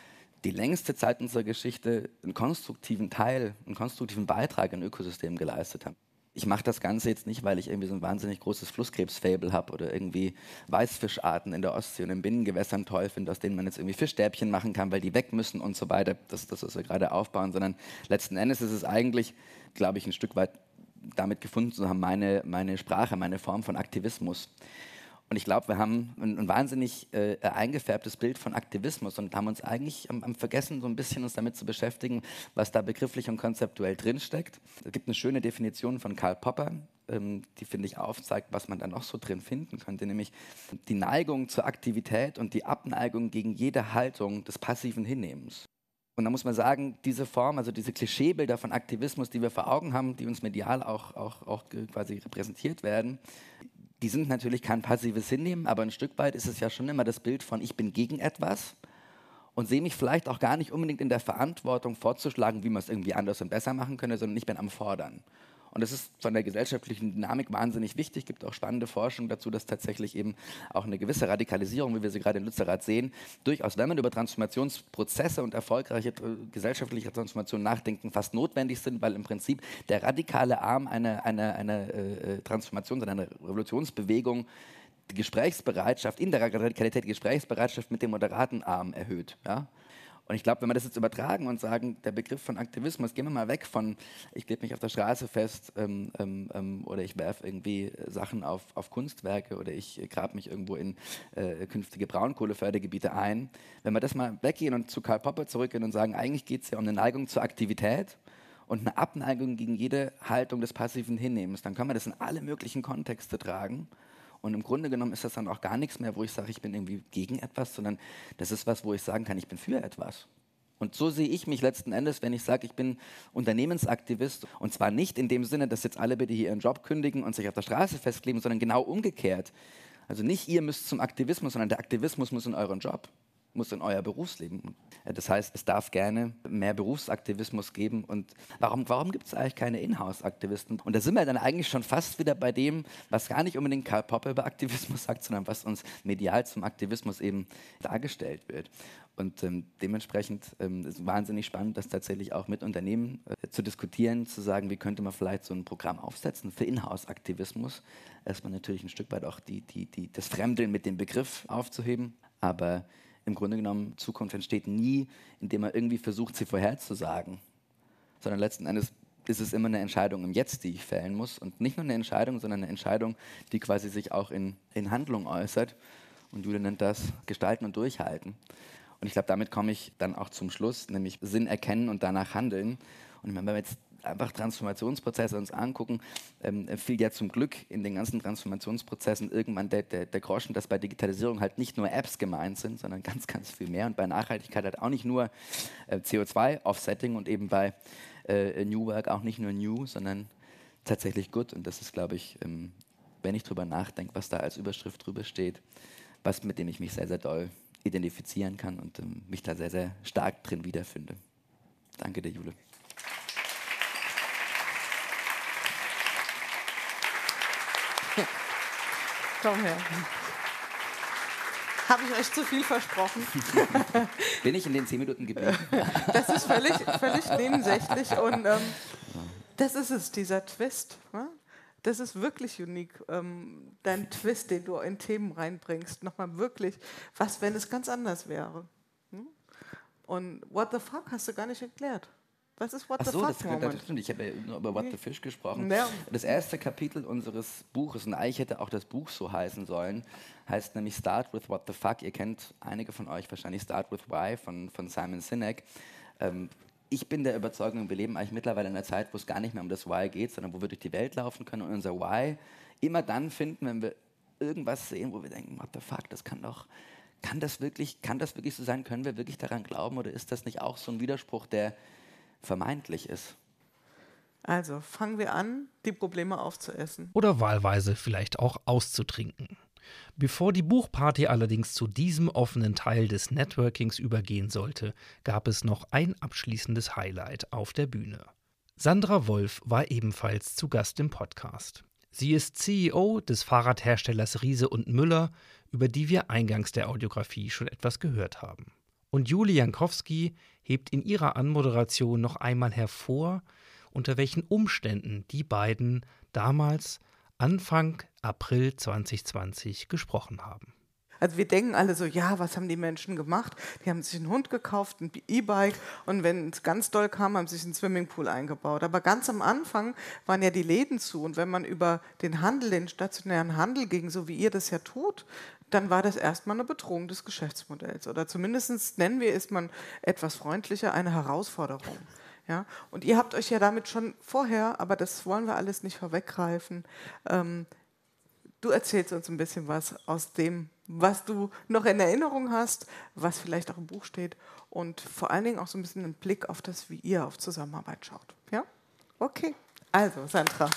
die längste Zeit unserer Geschichte einen konstruktiven Teil, einen konstruktiven Beitrag in Ökosystemen geleistet haben. Ich mache das Ganze jetzt nicht, weil ich irgendwie so ein wahnsinnig großes Flusskrebsfable habe oder irgendwie Weißfischarten in der Ostsee und in Binnengewässern toll finde, aus denen man jetzt irgendwie Fischstäbchen machen kann, weil die weg müssen und so weiter. Das, das was wir gerade aufbauen, sondern letzten Endes ist es eigentlich, glaube ich, ein Stück weit damit gefunden zu haben, meine, meine Sprache, meine Form von Aktivismus. Und ich glaube, wir haben ein, ein wahnsinnig äh, eingefärbtes Bild von Aktivismus und haben uns eigentlich am, am, vergessen, so ein bisschen uns damit zu beschäftigen, was da begrifflich und konzeptuell drinsteckt. Es gibt eine schöne Definition von Karl Popper, ähm, die, finde ich, aufzeigt, was man da noch so drin finden könnte, nämlich die Neigung zur Aktivität und die Abneigung gegen jede Haltung des passiven Hinnehmens. Und da muss man sagen, diese Form, also diese Klischeebilder von Aktivismus, die wir vor Augen haben, die uns medial auch, auch, auch quasi repräsentiert werden, die sind natürlich kein passives Hinnehmen, aber ein Stück weit ist es ja schon immer das Bild von ich bin gegen etwas und sehe mich vielleicht auch gar nicht unbedingt in der Verantwortung vorzuschlagen, wie man es irgendwie anders und besser machen könnte, sondern ich bin am Fordern. Und das ist von der gesellschaftlichen Dynamik wahnsinnig wichtig. Es gibt auch spannende Forschung dazu, dass tatsächlich eben auch eine gewisse Radikalisierung, wie wir sie gerade in Lützerath sehen, durchaus, wenn man über Transformationsprozesse und erfolgreiche gesellschaftliche Transformation nachdenken, fast notwendig sind, weil im Prinzip der radikale Arm einer, einer, einer äh, Transformation, einer Revolutionsbewegung die Gesprächsbereitschaft, in der Radikalität die Gesprächsbereitschaft mit dem moderaten Arm erhöht. Ja? Und ich glaube, wenn wir das jetzt übertragen und sagen, der Begriff von Aktivismus, gehen wir mal weg von, ich lebe mich auf der Straße fest ähm, ähm, ähm oder ich werfe irgendwie Sachen auf, auf Kunstwerke oder ich grabe mich irgendwo in äh, künftige Braunkohlefördergebiete ein. Wenn wir das mal weggehen und zu Karl Popper zurückgehen und sagen, eigentlich geht es ja um eine Neigung zur Aktivität und eine Abneigung gegen jede Haltung des passiven Hinnehmens, dann kann man das in alle möglichen Kontexte tragen. Und im Grunde genommen ist das dann auch gar nichts mehr, wo ich sage, ich bin irgendwie gegen etwas, sondern das ist was, wo ich sagen kann, ich bin für etwas. Und so sehe ich mich letzten Endes, wenn ich sage, ich bin Unternehmensaktivist. Und zwar nicht in dem Sinne, dass jetzt alle bitte hier ihren Job kündigen und sich auf der Straße festkleben, sondern genau umgekehrt. Also nicht ihr müsst zum Aktivismus, sondern der Aktivismus muss in euren Job muss in euer Berufsleben. Das heißt, es darf gerne mehr Berufsaktivismus geben. Und warum, warum gibt es eigentlich keine Inhouse-Aktivisten? Und da sind wir dann eigentlich schon fast wieder bei dem, was gar nicht unbedingt Karl Popper über Aktivismus [laughs] sagt, sondern was uns medial zum Aktivismus eben dargestellt wird. Und ähm, dementsprechend ähm, ist es wahnsinnig spannend, das tatsächlich auch mit Unternehmen äh, zu diskutieren, zu sagen, wie könnte man vielleicht so ein Programm aufsetzen für Inhouse-Aktivismus. Erstmal natürlich ein Stück weit auch die, die, die, das Fremdeln mit dem Begriff aufzuheben, aber im Grunde genommen, Zukunft entsteht nie, indem man irgendwie versucht, sie vorherzusagen, sondern letzten Endes ist es immer eine Entscheidung im Jetzt, die ich fällen muss. Und nicht nur eine Entscheidung, sondern eine Entscheidung, die quasi sich auch in, in Handlung äußert. Und Julia nennt das Gestalten und Durchhalten. Und ich glaube, damit komme ich dann auch zum Schluss, nämlich Sinn erkennen und danach handeln. Und wenn wir jetzt einfach Transformationsprozesse uns angucken, ähm, fiel ja zum Glück in den ganzen Transformationsprozessen irgendwann der, der, der, Groschen, dass bei Digitalisierung halt nicht nur Apps gemeint sind, sondern ganz, ganz viel mehr. Und bei Nachhaltigkeit halt auch nicht nur äh, CO2-Offsetting und eben bei äh, New Work auch nicht nur New, sondern tatsächlich Good. Und das ist, glaube ich, ähm, wenn ich drüber nachdenke, was da als Überschrift drüber steht, was mit dem ich mich sehr, sehr doll identifizieren kann und ähm, mich da sehr, sehr stark drin wiederfinde. Danke der Jule. Komm her. Habe ich euch zu viel versprochen? [laughs] Bin ich in den zehn Minuten geblieben? [laughs] Das ist völlig, völlig nebensächlich und ähm, das ist es, dieser Twist. Ne? Das ist wirklich unique, ähm, dein Twist, den du in Themen reinbringst. Nochmal wirklich, was, wenn es ganz anders wäre? Hm? Und what the fuck hast du gar nicht erklärt. Was ist What Ach so, the Fuck? Moment? Das stimmt, ich habe ja nur über What the Fish gesprochen. Ja. Das erste Kapitel unseres Buches, und eigentlich hätte auch das Buch so heißen sollen, heißt nämlich Start with What the Fuck. Ihr kennt einige von euch wahrscheinlich Start with Why von, von Simon Sinek. Ähm, ich bin der Überzeugung, wir leben eigentlich mittlerweile in einer Zeit, wo es gar nicht mehr um das Why geht, sondern wo wir durch die Welt laufen können und unser Why immer dann finden, wenn wir irgendwas sehen, wo wir denken, what the fuck, das kann doch, kann das wirklich, kann das wirklich so sein? Können wir wirklich daran glauben oder ist das nicht auch so ein Widerspruch, der vermeintlich ist. Also fangen wir an, die Probleme aufzuessen. Oder wahlweise vielleicht auch auszutrinken. Bevor die Buchparty allerdings zu diesem offenen Teil des Networkings übergehen sollte, gab es noch ein abschließendes Highlight auf der Bühne. Sandra Wolf war ebenfalls zu Gast im Podcast. Sie ist CEO des Fahrradherstellers Riese und Müller, über die wir eingangs der Audiografie schon etwas gehört haben. Und Julie Jankowski hebt in ihrer Anmoderation noch einmal hervor, unter welchen Umständen die beiden damals Anfang April 2020 gesprochen haben. Also wir denken alle so, ja, was haben die Menschen gemacht? Die haben sich einen Hund gekauft, ein E-Bike und wenn es ganz doll kam, haben sie sich einen Swimmingpool eingebaut. Aber ganz am Anfang waren ja die Läden zu und wenn man über den Handel, den stationären Handel ging, so wie ihr das ja tut, dann war das erstmal eine Bedrohung des Geschäftsmodells. Oder zumindest nennen wir es man etwas freundlicher eine Herausforderung. Ja? Und ihr habt euch ja damit schon vorher, aber das wollen wir alles nicht vorweggreifen, ähm, du erzählst uns ein bisschen was aus dem, was du noch in Erinnerung hast, was vielleicht auch im Buch steht und vor allen Dingen auch so ein bisschen einen Blick auf das, wie ihr auf Zusammenarbeit schaut. Ja? Okay. Also, Sandra.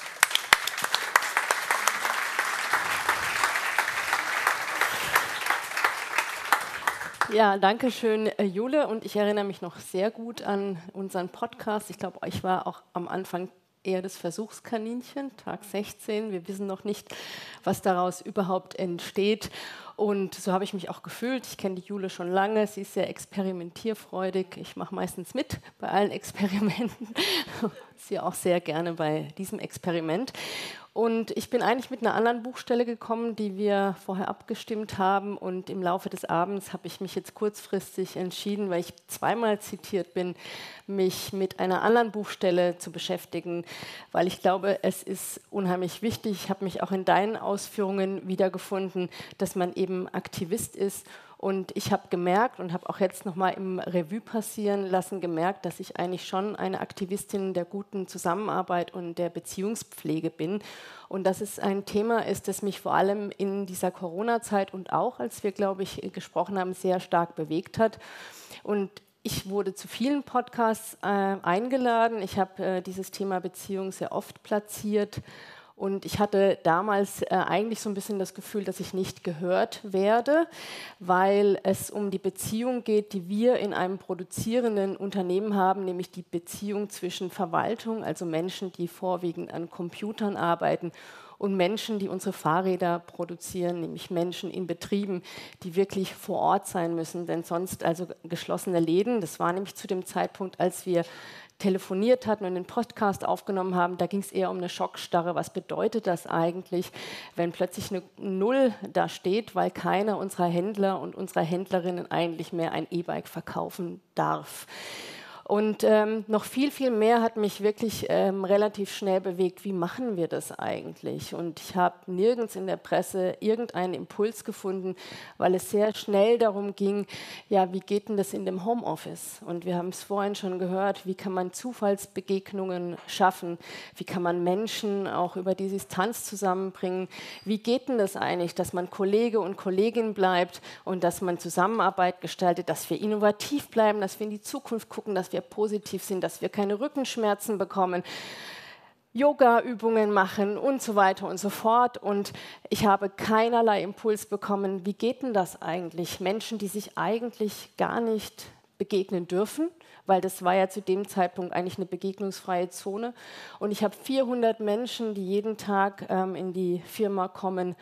Ja, danke schön, äh, Jule. Und ich erinnere mich noch sehr gut an unseren Podcast. Ich glaube, ich war auch am Anfang eher das Versuchskaninchen, Tag 16. Wir wissen noch nicht, was daraus überhaupt entsteht. Und so habe ich mich auch gefühlt. Ich kenne die Jule schon lange. Sie ist sehr experimentierfreudig. Ich mache meistens mit bei allen [laughs] Experimenten. Sie auch sehr gerne bei diesem Experiment. Und ich bin eigentlich mit einer anderen Buchstelle gekommen, die wir vorher abgestimmt haben. Und im Laufe des Abends habe ich mich jetzt kurzfristig entschieden, weil ich zweimal zitiert bin, mich mit einer anderen Buchstelle zu beschäftigen, weil ich glaube, es ist unheimlich wichtig. Ich habe mich auch in deinen Ausführungen wiedergefunden, dass man eben Aktivist ist und ich habe gemerkt und habe auch jetzt nochmal im Revue passieren lassen gemerkt, dass ich eigentlich schon eine Aktivistin der guten Zusammenarbeit und der Beziehungspflege bin. Und dass es ein Thema ist, das mich vor allem in dieser Corona-Zeit und auch, als wir, glaube ich, gesprochen haben, sehr stark bewegt hat. Und ich wurde zu vielen Podcasts äh, eingeladen. Ich habe äh, dieses Thema Beziehung sehr oft platziert und ich hatte damals äh, eigentlich so ein bisschen das Gefühl, dass ich nicht gehört werde, weil es um die Beziehung geht, die wir in einem produzierenden Unternehmen haben, nämlich die Beziehung zwischen Verwaltung, also Menschen, die vorwiegend an Computern arbeiten, und Menschen, die unsere Fahrräder produzieren, nämlich Menschen in Betrieben, die wirklich vor Ort sein müssen. Denn sonst, also geschlossene Läden, das war nämlich zu dem Zeitpunkt, als wir telefoniert hatten und den Podcast aufgenommen haben, da ging es eher um eine Schockstarre. Was bedeutet das eigentlich, wenn plötzlich eine Null da steht, weil keiner unserer Händler und unserer Händlerinnen eigentlich mehr ein E-Bike verkaufen darf? Und ähm, noch viel, viel mehr hat mich wirklich ähm, relativ schnell bewegt, wie machen wir das eigentlich? Und ich habe nirgends in der Presse irgendeinen Impuls gefunden, weil es sehr schnell darum ging, ja, wie geht denn das in dem Homeoffice? Und wir haben es vorhin schon gehört, wie kann man Zufallsbegegnungen schaffen? Wie kann man Menschen auch über die Distanz zusammenbringen? Wie geht denn das eigentlich, dass man Kollege und Kollegin bleibt und dass man Zusammenarbeit gestaltet, dass wir innovativ bleiben, dass wir in die Zukunft gucken, dass wir wir positiv sind, dass wir keine Rückenschmerzen bekommen. Yoga-Übungen machen und so weiter und so fort. Und ich habe keinerlei Impuls bekommen, wie geht denn das eigentlich? Menschen, die sich eigentlich gar nicht begegnen dürfen, weil das war ja zu dem Zeitpunkt eigentlich eine begegnungsfreie Zone. Und ich habe 400 Menschen, die jeden Tag ähm, in die Firma kommen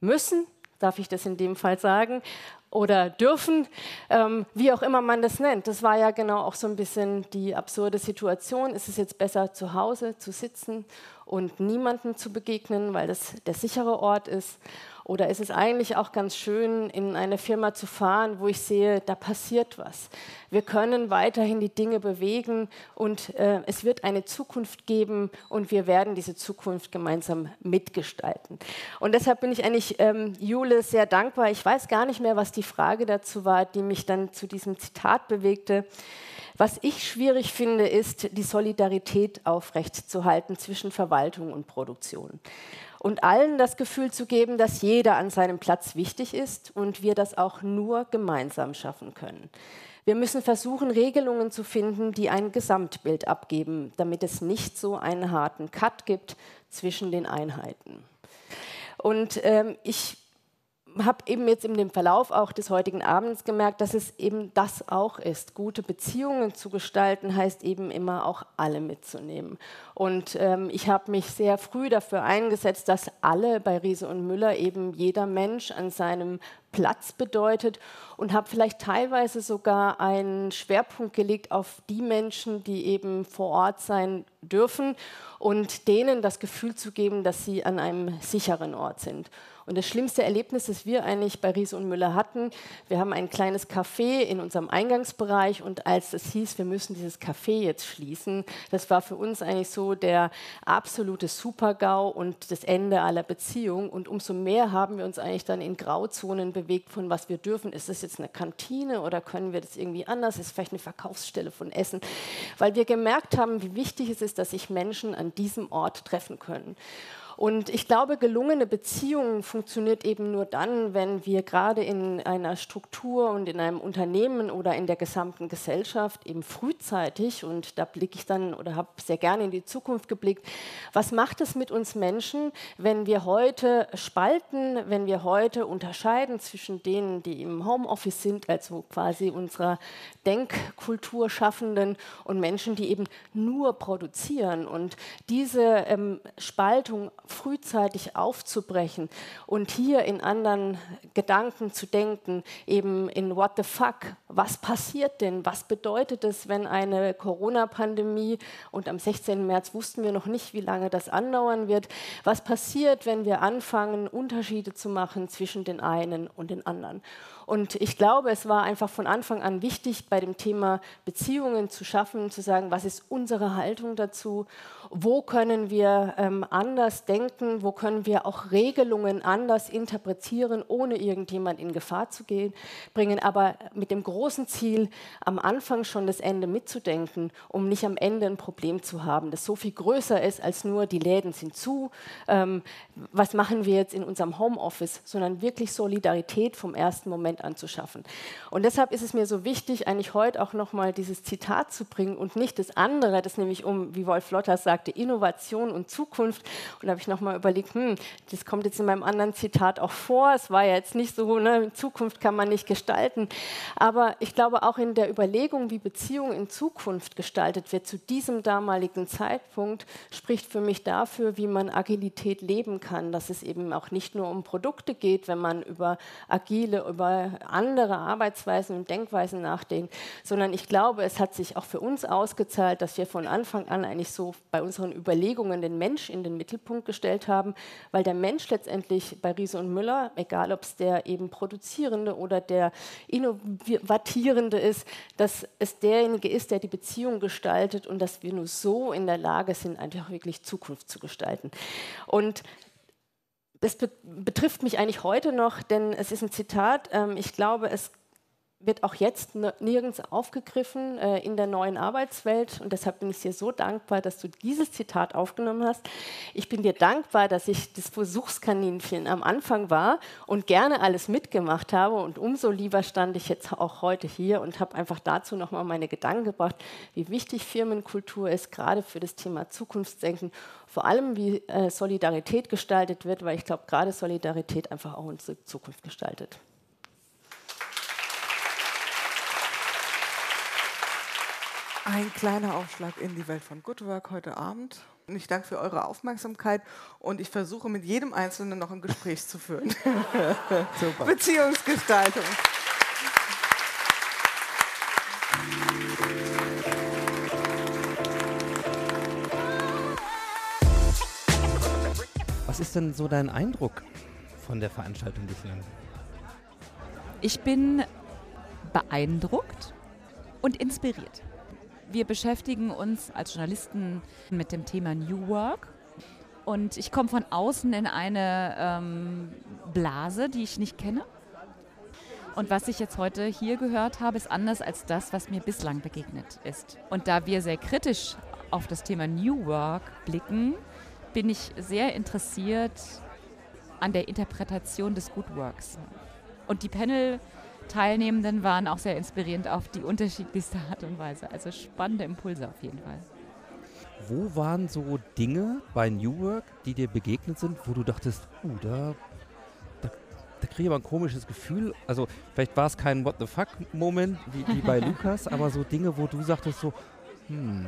müssen, darf ich das in dem Fall sagen, oder dürfen, ähm, wie auch immer man das nennt. Das war ja genau auch so ein bisschen die absurde Situation. Ist es jetzt besser, zu Hause zu sitzen und niemandem zu begegnen, weil das der sichere Ort ist? Oder ist es eigentlich auch ganz schön, in eine Firma zu fahren, wo ich sehe, da passiert was. Wir können weiterhin die Dinge bewegen und äh, es wird eine Zukunft geben und wir werden diese Zukunft gemeinsam mitgestalten. Und deshalb bin ich eigentlich ähm, Jule sehr dankbar. Ich weiß gar nicht mehr, was die Frage dazu war, die mich dann zu diesem Zitat bewegte. Was ich schwierig finde, ist, die Solidarität aufrechtzuerhalten zwischen Verwaltung und Produktion und allen das Gefühl zu geben, dass jeder an seinem Platz wichtig ist und wir das auch nur gemeinsam schaffen können. Wir müssen versuchen, Regelungen zu finden, die ein Gesamtbild abgeben, damit es nicht so einen harten Cut gibt zwischen den Einheiten. Und ähm, ich habe eben jetzt in dem Verlauf auch des heutigen Abends gemerkt, dass es eben das auch ist. Gute Beziehungen zu gestalten heißt eben immer auch alle mitzunehmen. Und ähm, ich habe mich sehr früh dafür eingesetzt, dass alle bei Riese und Müller eben jeder Mensch an seinem Platz bedeutet und habe vielleicht teilweise sogar einen Schwerpunkt gelegt auf die Menschen, die eben vor Ort sein dürfen und denen das Gefühl zu geben, dass sie an einem sicheren Ort sind. Und das schlimmste Erlebnis, das wir eigentlich bei Riese und Müller hatten, wir haben ein kleines Café in unserem Eingangsbereich und als es hieß, wir müssen dieses Café jetzt schließen, das war für uns eigentlich so der absolute Supergau und das Ende aller Beziehungen. Und umso mehr haben wir uns eigentlich dann in Grauzonen bewegt, von was wir dürfen. Ist das jetzt eine Kantine oder können wir das irgendwie anders? Ist vielleicht eine Verkaufsstelle von Essen? Weil wir gemerkt haben, wie wichtig es ist, dass sich Menschen an diesem Ort treffen können. Und ich glaube, gelungene Beziehungen funktioniert eben nur dann, wenn wir gerade in einer Struktur und in einem Unternehmen oder in der gesamten Gesellschaft eben frühzeitig, und da blicke ich dann oder habe sehr gerne in die Zukunft geblickt, was macht es mit uns Menschen, wenn wir heute spalten, wenn wir heute unterscheiden zwischen denen, die im Homeoffice sind, also quasi unserer Denkkultur schaffenden und Menschen, die eben nur produzieren. Und diese ähm, Spaltung frühzeitig aufzubrechen und hier in anderen Gedanken zu denken, eben in What the fuck, was passiert denn, was bedeutet es, wenn eine Corona-Pandemie und am 16. März wussten wir noch nicht, wie lange das andauern wird, was passiert, wenn wir anfangen, Unterschiede zu machen zwischen den einen und den anderen. Und ich glaube, es war einfach von Anfang an wichtig, bei dem Thema Beziehungen zu schaffen, zu sagen, was ist unsere Haltung dazu, wo können wir ähm, anders denken, wo können wir auch Regelungen anders interpretieren, ohne irgendjemand in Gefahr zu gehen, bringen, aber mit dem großen Ziel, am Anfang schon das Ende mitzudenken, um nicht am Ende ein Problem zu haben, das so viel größer ist als nur die Läden sind zu, ähm, was machen wir jetzt in unserem Homeoffice, sondern wirklich Solidarität vom ersten Moment Fundament anzuschaffen. Und deshalb ist es mir so wichtig, eigentlich heute auch nochmal dieses Zitat zu bringen und nicht das andere, das nämlich um, wie Wolf Lotters sagte, Innovation und Zukunft. Und da habe ich nochmal überlegt, hm, das kommt jetzt in meinem anderen Zitat auch vor. Es war ja jetzt nicht so, ne, Zukunft kann man nicht gestalten. Aber ich glaube auch in der Überlegung, wie Beziehung in Zukunft gestaltet wird, zu diesem damaligen Zeitpunkt, spricht für mich dafür, wie man Agilität leben kann, dass es eben auch nicht nur um Produkte geht, wenn man über agile, über andere Arbeitsweisen und Denkweisen nachdenkt, sondern ich glaube, es hat sich auch für uns ausgezahlt, dass wir von Anfang an eigentlich so bei unseren Überlegungen den Mensch in den Mittelpunkt gestellt haben, weil der Mensch letztendlich bei Riese und Müller, egal ob es der eben produzierende oder der innovatierende ist, dass es derjenige ist, der die Beziehung gestaltet und dass wir nur so in der Lage sind, einfach wirklich Zukunft zu gestalten. Und das betrifft mich eigentlich heute noch, denn es ist ein Zitat. Ähm, ich glaube, es wird auch jetzt nirgends aufgegriffen äh, in der neuen Arbeitswelt. Und deshalb bin ich dir so dankbar, dass du dieses Zitat aufgenommen hast. Ich bin dir dankbar, dass ich das Versuchskaninchen am Anfang war und gerne alles mitgemacht habe. Und umso lieber stand ich jetzt auch heute hier und habe einfach dazu nochmal meine Gedanken gebracht, wie wichtig Firmenkultur ist, gerade für das Thema Zukunftsdenken. Vor allem, wie äh, Solidarität gestaltet wird, weil ich glaube, gerade Solidarität einfach auch unsere Zukunft gestaltet. Ein kleiner Aufschlag in die Welt von Good Work heute Abend. Ich danke für eure Aufmerksamkeit und ich versuche mit jedem Einzelnen noch ein Gespräch zu führen. [laughs] Super. Beziehungsgestaltung. Was ist denn so dein Eindruck von der Veranstaltung bislang? Ich bin beeindruckt und inspiriert. Wir beschäftigen uns als Journalisten mit dem Thema New Work. Und ich komme von außen in eine ähm, Blase, die ich nicht kenne. Und was ich jetzt heute hier gehört habe, ist anders als das, was mir bislang begegnet ist. Und da wir sehr kritisch auf das Thema New Work blicken, bin ich sehr interessiert an der Interpretation des Good Works. Und die Panel Teilnehmenden waren auch sehr inspirierend auf die unterschiedlichste Art und Weise. Also spannende Impulse auf jeden Fall. Wo waren so Dinge bei New Work, die dir begegnet sind, wo du dachtest, uh, da, da da kriege ich aber ein komisches Gefühl. Also vielleicht war es kein What the fuck-Moment wie, wie bei [laughs] Lukas, aber so Dinge, wo du sagtest so, hm,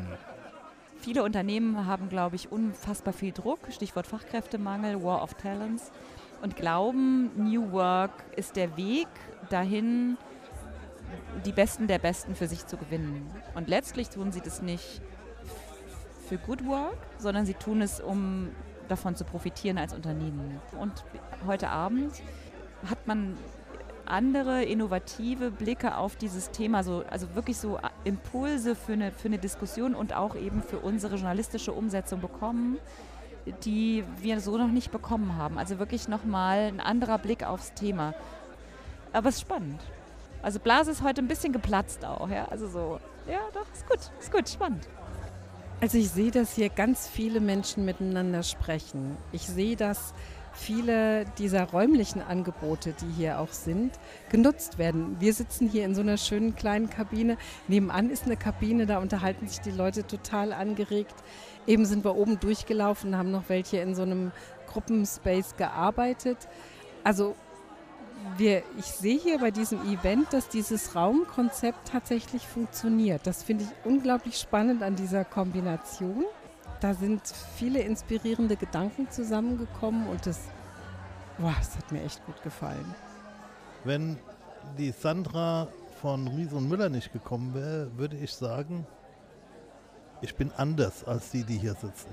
Viele Unternehmen haben, glaube ich, unfassbar viel Druck, Stichwort Fachkräftemangel, War of Talents, und glauben, New Work ist der Weg dahin, die Besten der Besten für sich zu gewinnen. Und letztlich tun sie das nicht für Good Work, sondern sie tun es, um davon zu profitieren als Unternehmen. Und heute Abend hat man andere innovative Blicke auf dieses Thema, so, also wirklich so Impulse für eine, für eine Diskussion und auch eben für unsere journalistische Umsetzung bekommen, die wir so noch nicht bekommen haben. Also wirklich nochmal ein anderer Blick aufs Thema. Aber es ist spannend. Also Blase ist heute ein bisschen geplatzt auch, ja. Also so, ja, doch, ist gut, ist gut, spannend. Also ich sehe, dass hier ganz viele Menschen miteinander sprechen. Ich sehe, dass viele dieser räumlichen Angebote, die hier auch sind, genutzt werden. Wir sitzen hier in so einer schönen kleinen Kabine. Nebenan ist eine Kabine, da unterhalten sich die Leute total angeregt. Eben sind wir oben durchgelaufen, haben noch welche in so einem Gruppenspace gearbeitet. Also wir, ich sehe hier bei diesem Event, dass dieses Raumkonzept tatsächlich funktioniert. Das finde ich unglaublich spannend an dieser Kombination. Da sind viele inspirierende Gedanken zusammengekommen und das, boah, das hat mir echt gut gefallen. Wenn die Sandra von Ries und Müller nicht gekommen wäre, würde ich sagen, ich bin anders als die, die hier sitzen.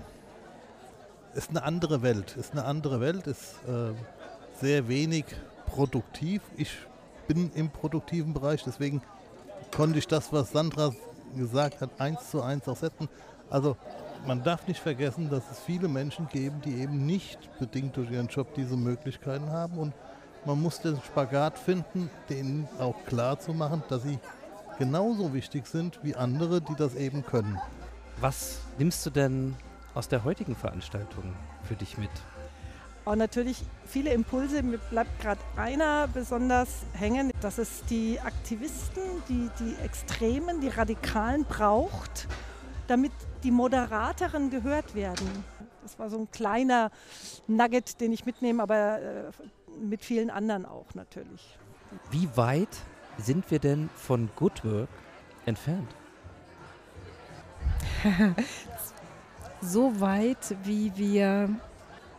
Ist eine andere Welt, ist eine andere Welt, ist äh, sehr wenig produktiv. Ich bin im produktiven Bereich, deswegen konnte ich das, was Sandra gesagt hat, eins zu eins auch setzen. Also man darf nicht vergessen, dass es viele Menschen geben, die eben nicht bedingt durch ihren Job diese Möglichkeiten haben und man muss den Spagat finden, denen auch klar zu machen, dass sie genauso wichtig sind wie andere, die das eben können. Was nimmst du denn aus der heutigen Veranstaltung für dich mit? auch natürlich viele Impulse. Mir bleibt gerade einer besonders hängen, dass es die Aktivisten, die, die Extremen, die Radikalen braucht, damit die Moderateren gehört werden. Das war so ein kleiner Nugget, den ich mitnehme, aber äh, mit vielen anderen auch natürlich. Wie weit sind wir denn von Good Work entfernt? [laughs] so weit, wie wir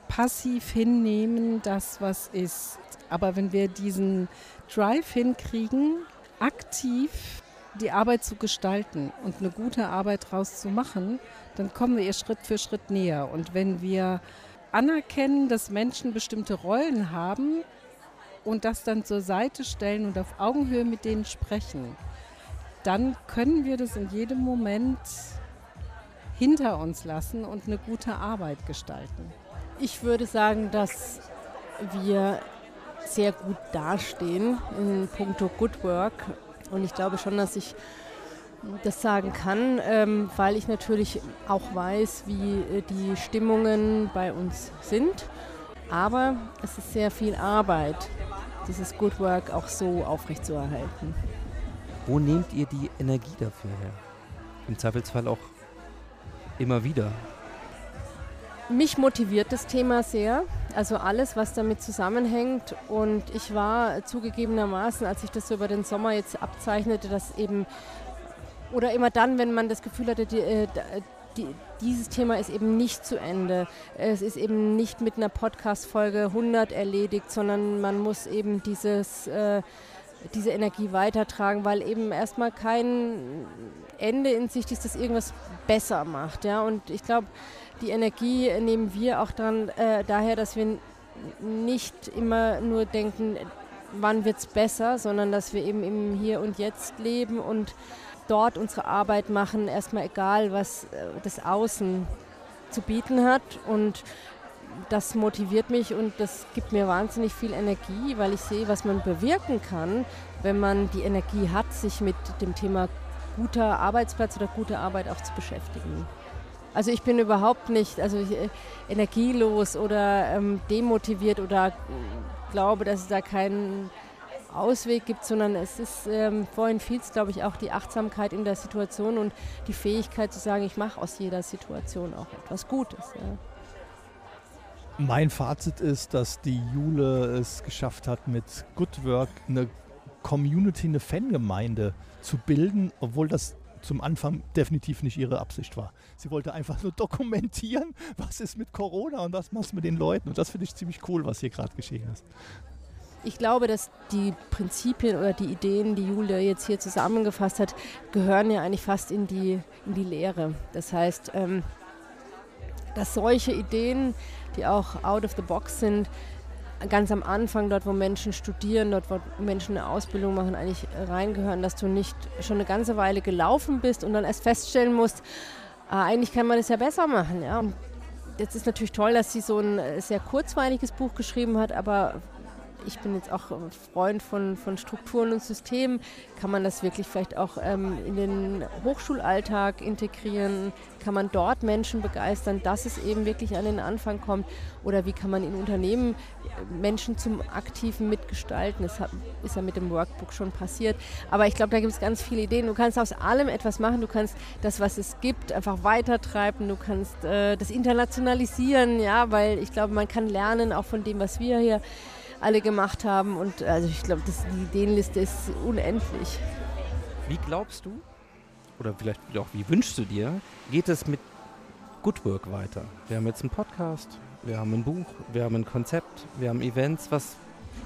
passiv hinnehmen, das was ist. Aber wenn wir diesen Drive hinkriegen, aktiv die Arbeit zu gestalten und eine gute Arbeit daraus zu machen, dann kommen wir ihr Schritt für Schritt näher. Und wenn wir anerkennen, dass Menschen bestimmte Rollen haben und das dann zur Seite stellen und auf Augenhöhe mit denen sprechen, dann können wir das in jedem Moment hinter uns lassen und eine gute Arbeit gestalten. Ich würde sagen, dass wir sehr gut dastehen in puncto Good Work. Und ich glaube schon, dass ich das sagen kann, ähm, weil ich natürlich auch weiß, wie äh, die Stimmungen bei uns sind. Aber es ist sehr viel Arbeit, dieses Good Work auch so aufrechtzuerhalten. Wo nehmt ihr die Energie dafür her? Im Zweifelsfall auch immer wieder. Mich motiviert das Thema sehr, also alles, was damit zusammenhängt. Und ich war zugegebenermaßen, als ich das so über den Sommer jetzt abzeichnete, dass eben, oder immer dann, wenn man das Gefühl hatte, die, äh, die, dieses Thema ist eben nicht zu Ende. Es ist eben nicht mit einer Podcast-Folge 100 erledigt, sondern man muss eben dieses, äh, diese Energie weitertragen, weil eben erstmal kein Ende in Sicht ist, das irgendwas besser macht. Ja? Und ich glaube, die Energie nehmen wir auch dann äh, daher, dass wir nicht immer nur denken, wann wird es besser, sondern dass wir eben im Hier und Jetzt leben und dort unsere Arbeit machen, erstmal egal, was äh, das Außen zu bieten hat. Und das motiviert mich und das gibt mir wahnsinnig viel Energie, weil ich sehe, was man bewirken kann, wenn man die Energie hat, sich mit dem Thema guter Arbeitsplatz oder gute Arbeit auch zu beschäftigen. Also ich bin überhaupt nicht also ich, äh, energielos oder ähm, demotiviert oder glaube, dass es da keinen Ausweg gibt, sondern es ist, ähm, vorhin fiel es, glaube ich, auch die Achtsamkeit in der Situation und die Fähigkeit zu sagen, ich mache aus jeder Situation auch etwas Gutes. Ja. Mein Fazit ist, dass die Jule es geschafft hat, mit Good Work eine Community, eine Fangemeinde zu bilden, obwohl das zum Anfang definitiv nicht ihre Absicht war. Sie wollte einfach nur [laughs] dokumentieren, was ist mit Corona und was machst du mit den Leuten. Und das finde ich ziemlich cool, was hier gerade geschehen ist. Ich glaube, dass die Prinzipien oder die Ideen, die Julia jetzt hier zusammengefasst hat, gehören ja eigentlich fast in die, in die Lehre. Das heißt, ähm, dass solche Ideen, die auch out of the box sind, ganz am Anfang, dort wo Menschen studieren, dort wo Menschen eine Ausbildung machen, eigentlich reingehören, dass du nicht schon eine ganze Weile gelaufen bist und dann erst feststellen musst, äh, eigentlich kann man es ja besser machen. Ja? Und jetzt ist natürlich toll, dass sie so ein sehr kurzweiliges Buch geschrieben hat, aber ich bin jetzt auch Freund von, von Strukturen und Systemen. Kann man das wirklich vielleicht auch ähm, in den Hochschulalltag integrieren? Kann man dort Menschen begeistern, dass es eben wirklich an den Anfang kommt? Oder wie kann man in Unternehmen äh, Menschen zum aktiven Mitgestalten? Das ist ja mit dem Workbook schon passiert. Aber ich glaube, da gibt es ganz viele Ideen. Du kannst aus allem etwas machen. Du kannst das, was es gibt, einfach weitertreiben. Du kannst äh, das internationalisieren, ja, weil ich glaube, man kann lernen auch von dem, was wir hier alle gemacht haben. Und also ich glaube, die Ideenliste ist unendlich. Wie glaubst du, oder vielleicht auch wie wünschst du dir, geht es mit Good Work weiter? Wir haben jetzt einen Podcast, wir haben ein Buch, wir haben ein Konzept, wir haben Events. Was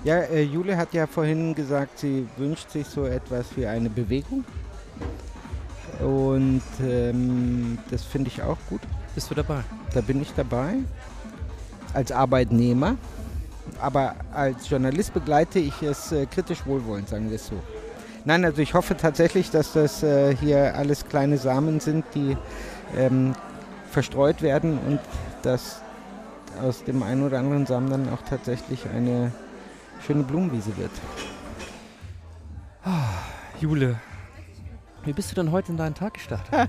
ja, äh, Jule hat ja vorhin gesagt, sie wünscht sich so etwas wie eine Bewegung. Und ähm, das finde ich auch gut. Bist du dabei? Da bin ich dabei. Als Arbeitnehmer aber als Journalist begleite ich es äh, kritisch wohlwollend, sagen wir es so. Nein, also ich hoffe tatsächlich, dass das äh, hier alles kleine Samen sind, die ähm, verstreut werden und dass aus dem einen oder anderen Samen dann auch tatsächlich eine schöne Blumenwiese wird. Ah, Jule, wie bist du denn heute in deinen Tag gestartet? [laughs]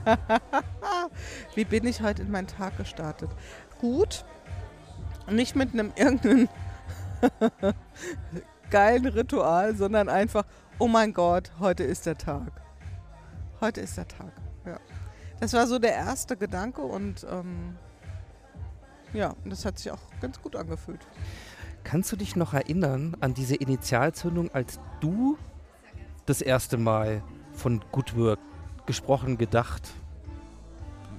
wie bin ich heute in meinen Tag gestartet? Gut. Nicht mit einem irgendeinen [laughs] geilen Ritual, sondern einfach, oh mein Gott, heute ist der Tag. Heute ist der Tag. Ja. Das war so der erste Gedanke und ähm, ja, das hat sich auch ganz gut angefühlt. Kannst du dich noch erinnern an diese Initialzündung, als du das erste Mal von Good Work gesprochen, gedacht,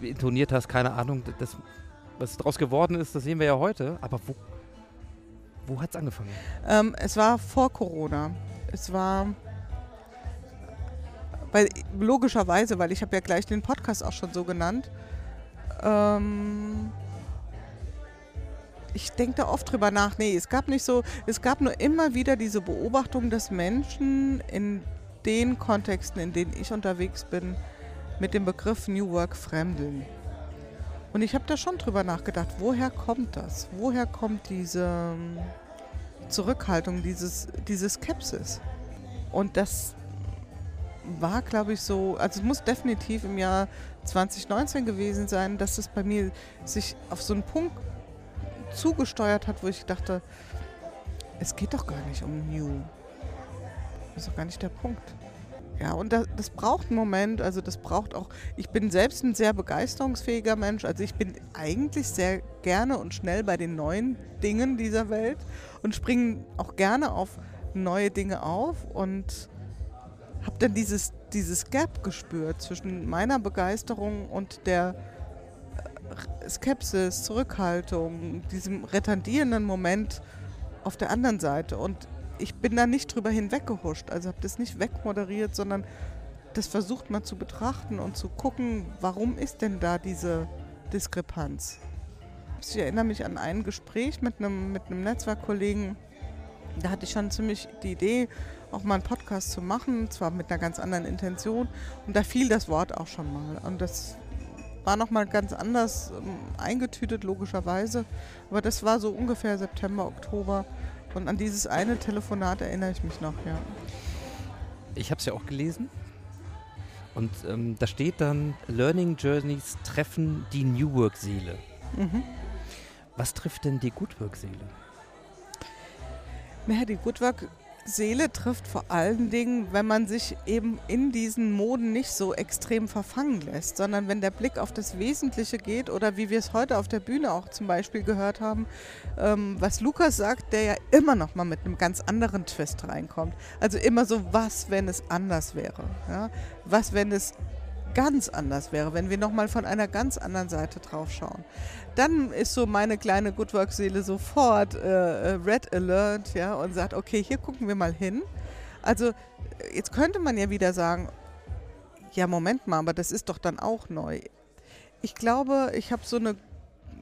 intoniert hast, keine Ahnung, das, was daraus geworden ist, das sehen wir ja heute. Aber wo wo hat es angefangen? Ähm, es war vor Corona. Es war weil logischerweise, weil ich habe ja gleich den Podcast auch schon so genannt. Ähm, ich denke da oft drüber nach. Nee, es gab nicht so, es gab nur immer wieder diese Beobachtung, dass Menschen in den Kontexten, in denen ich unterwegs bin, mit dem Begriff New Work fremdeln. Und ich habe da schon drüber nachgedacht, woher kommt das? Woher kommt diese ähm, Zurückhaltung, dieses, diese Skepsis? Und das war, glaube ich, so, also es muss definitiv im Jahr 2019 gewesen sein, dass es bei mir sich auf so einen Punkt zugesteuert hat, wo ich dachte, es geht doch gar nicht um New. Das ist doch gar nicht der Punkt. Ja, und das, das, braucht einen Moment, also das braucht auch, ich bin selbst ein sehr begeisterungsfähiger Mensch, also ich bin eigentlich sehr gerne und schnell bei den neuen Dingen dieser Welt und springe auch gerne auf neue Dinge auf und habe dann dieses, dieses Gap gespürt zwischen meiner Begeisterung und der Skepsis, Zurückhaltung, diesem retardierenden Moment auf der anderen Seite. Und ich bin da nicht drüber hinweggehuscht, also habe das nicht wegmoderiert, sondern das versucht man zu betrachten und zu gucken, warum ist denn da diese Diskrepanz. Ich erinnere mich an ein Gespräch mit einem, mit einem Netzwerkkollegen, da hatte ich schon ziemlich die Idee, auch mal einen Podcast zu machen, zwar mit einer ganz anderen Intention. Und da fiel das Wort auch schon mal. Und das war nochmal ganz anders ähm, eingetütet, logischerweise. Aber das war so ungefähr September, Oktober. Und an dieses eine Telefonat erinnere ich mich noch, ja. Ich habe es ja auch gelesen. Und ähm, da steht dann, Learning Journeys treffen die New Work-Seele. Mhm. Was trifft denn die Good Work-Seele? Naja, die Good Work Seele trifft vor allen Dingen, wenn man sich eben in diesen Moden nicht so extrem verfangen lässt, sondern wenn der Blick auf das Wesentliche geht oder wie wir es heute auf der Bühne auch zum Beispiel gehört haben, ähm, was Lukas sagt, der ja immer noch mal mit einem ganz anderen Twist reinkommt. Also immer so, was, wenn es anders wäre? Ja? Was, wenn es ganz anders wäre, wenn wir nochmal von einer ganz anderen Seite drauf schauen. Dann ist so meine kleine Goodwork-Seele sofort äh, äh, Red Alert ja, und sagt, okay, hier gucken wir mal hin. Also jetzt könnte man ja wieder sagen, ja, Moment mal, aber das ist doch dann auch neu. Ich glaube, ich habe so eine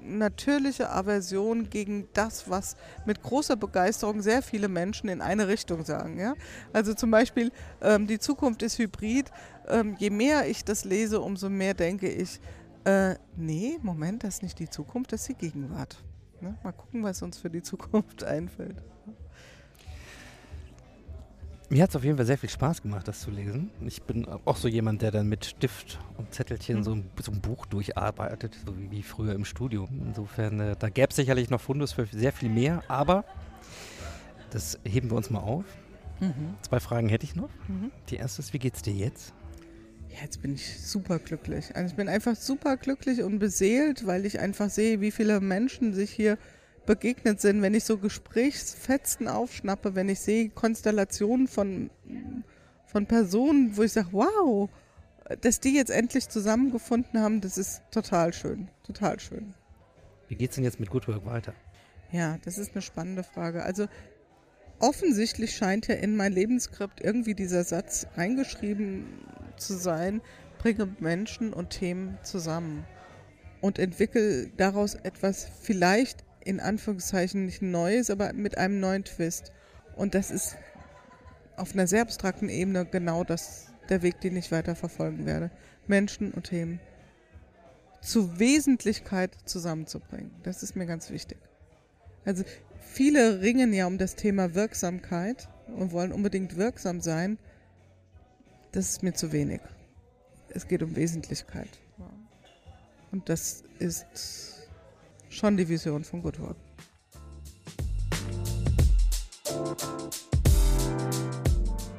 natürliche Aversion gegen das, was mit großer Begeisterung sehr viele Menschen in eine Richtung sagen. Ja? Also zum Beispiel, ähm, die Zukunft ist hybrid. Ähm, je mehr ich das lese, umso mehr denke ich, äh, nee, Moment, das ist nicht die Zukunft, das ist die Gegenwart. Ne? Mal gucken, was uns für die Zukunft [laughs] einfällt. Mir hat es auf jeden Fall sehr viel Spaß gemacht, das zu lesen. Ich bin auch so jemand, der dann mit Stift und Zettelchen mhm. so, ein, so, ein, Buch durcharbeitet, so wie, früher im Studium. Insofern, äh, da gäbe es sicherlich noch Fundus für sehr viel mehr, aber das heben wir uns mal auf. Mhm. Zwei Fragen hätte ich noch. Mhm. Die erste ist, wie geht's dir jetzt? Jetzt bin ich super glücklich. Also ich bin einfach super glücklich und beseelt, weil ich einfach sehe, wie viele Menschen sich hier begegnet sind, wenn ich so Gesprächsfetzen aufschnappe, wenn ich sehe Konstellationen von, von Personen, wo ich sage, wow, dass die jetzt endlich zusammengefunden haben, das ist total schön, total schön. Wie geht es denn jetzt mit Good Work weiter? Ja, das ist eine spannende Frage. Also offensichtlich scheint ja in mein Lebensskript irgendwie dieser Satz reingeschrieben zu sein, bringe Menschen und Themen zusammen und entwickle daraus etwas vielleicht in Anführungszeichen nicht Neues, aber mit einem neuen Twist. Und das ist auf einer sehr abstrakten Ebene genau das, der Weg, den ich weiter verfolgen werde. Menschen und Themen zu Wesentlichkeit zusammenzubringen. Das ist mir ganz wichtig. Also viele ringen ja um das Thema Wirksamkeit und wollen unbedingt wirksam sein. Das ist mir zu wenig. Es geht um Wesentlichkeit. Und das ist schon die Vision von Good Work.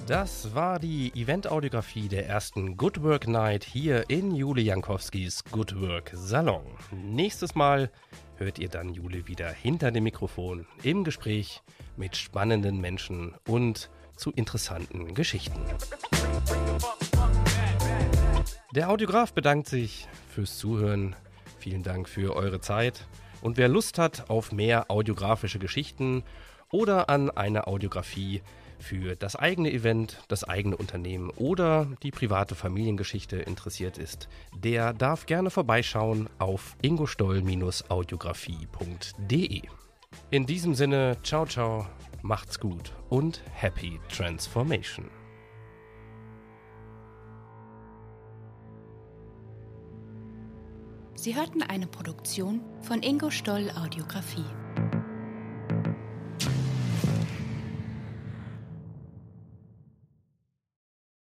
Das war die Event-Audiografie der ersten Good Work Night hier in Jule Jankowskis Good Work Salon. Nächstes Mal hört ihr dann Jule wieder hinter dem Mikrofon im Gespräch mit spannenden Menschen und zu interessanten Geschichten. Der Audiograf bedankt sich fürs Zuhören. Vielen Dank für eure Zeit. Und wer Lust hat auf mehr audiografische Geschichten oder an eine Audiografie für das eigene Event, das eigene Unternehmen oder die private Familiengeschichte interessiert ist, der darf gerne vorbeischauen auf ingostoll-audiografie.de. In diesem Sinne, ciao, ciao, macht's gut und happy transformation. Sie hörten eine Produktion von Ingo Stoll Audiografie.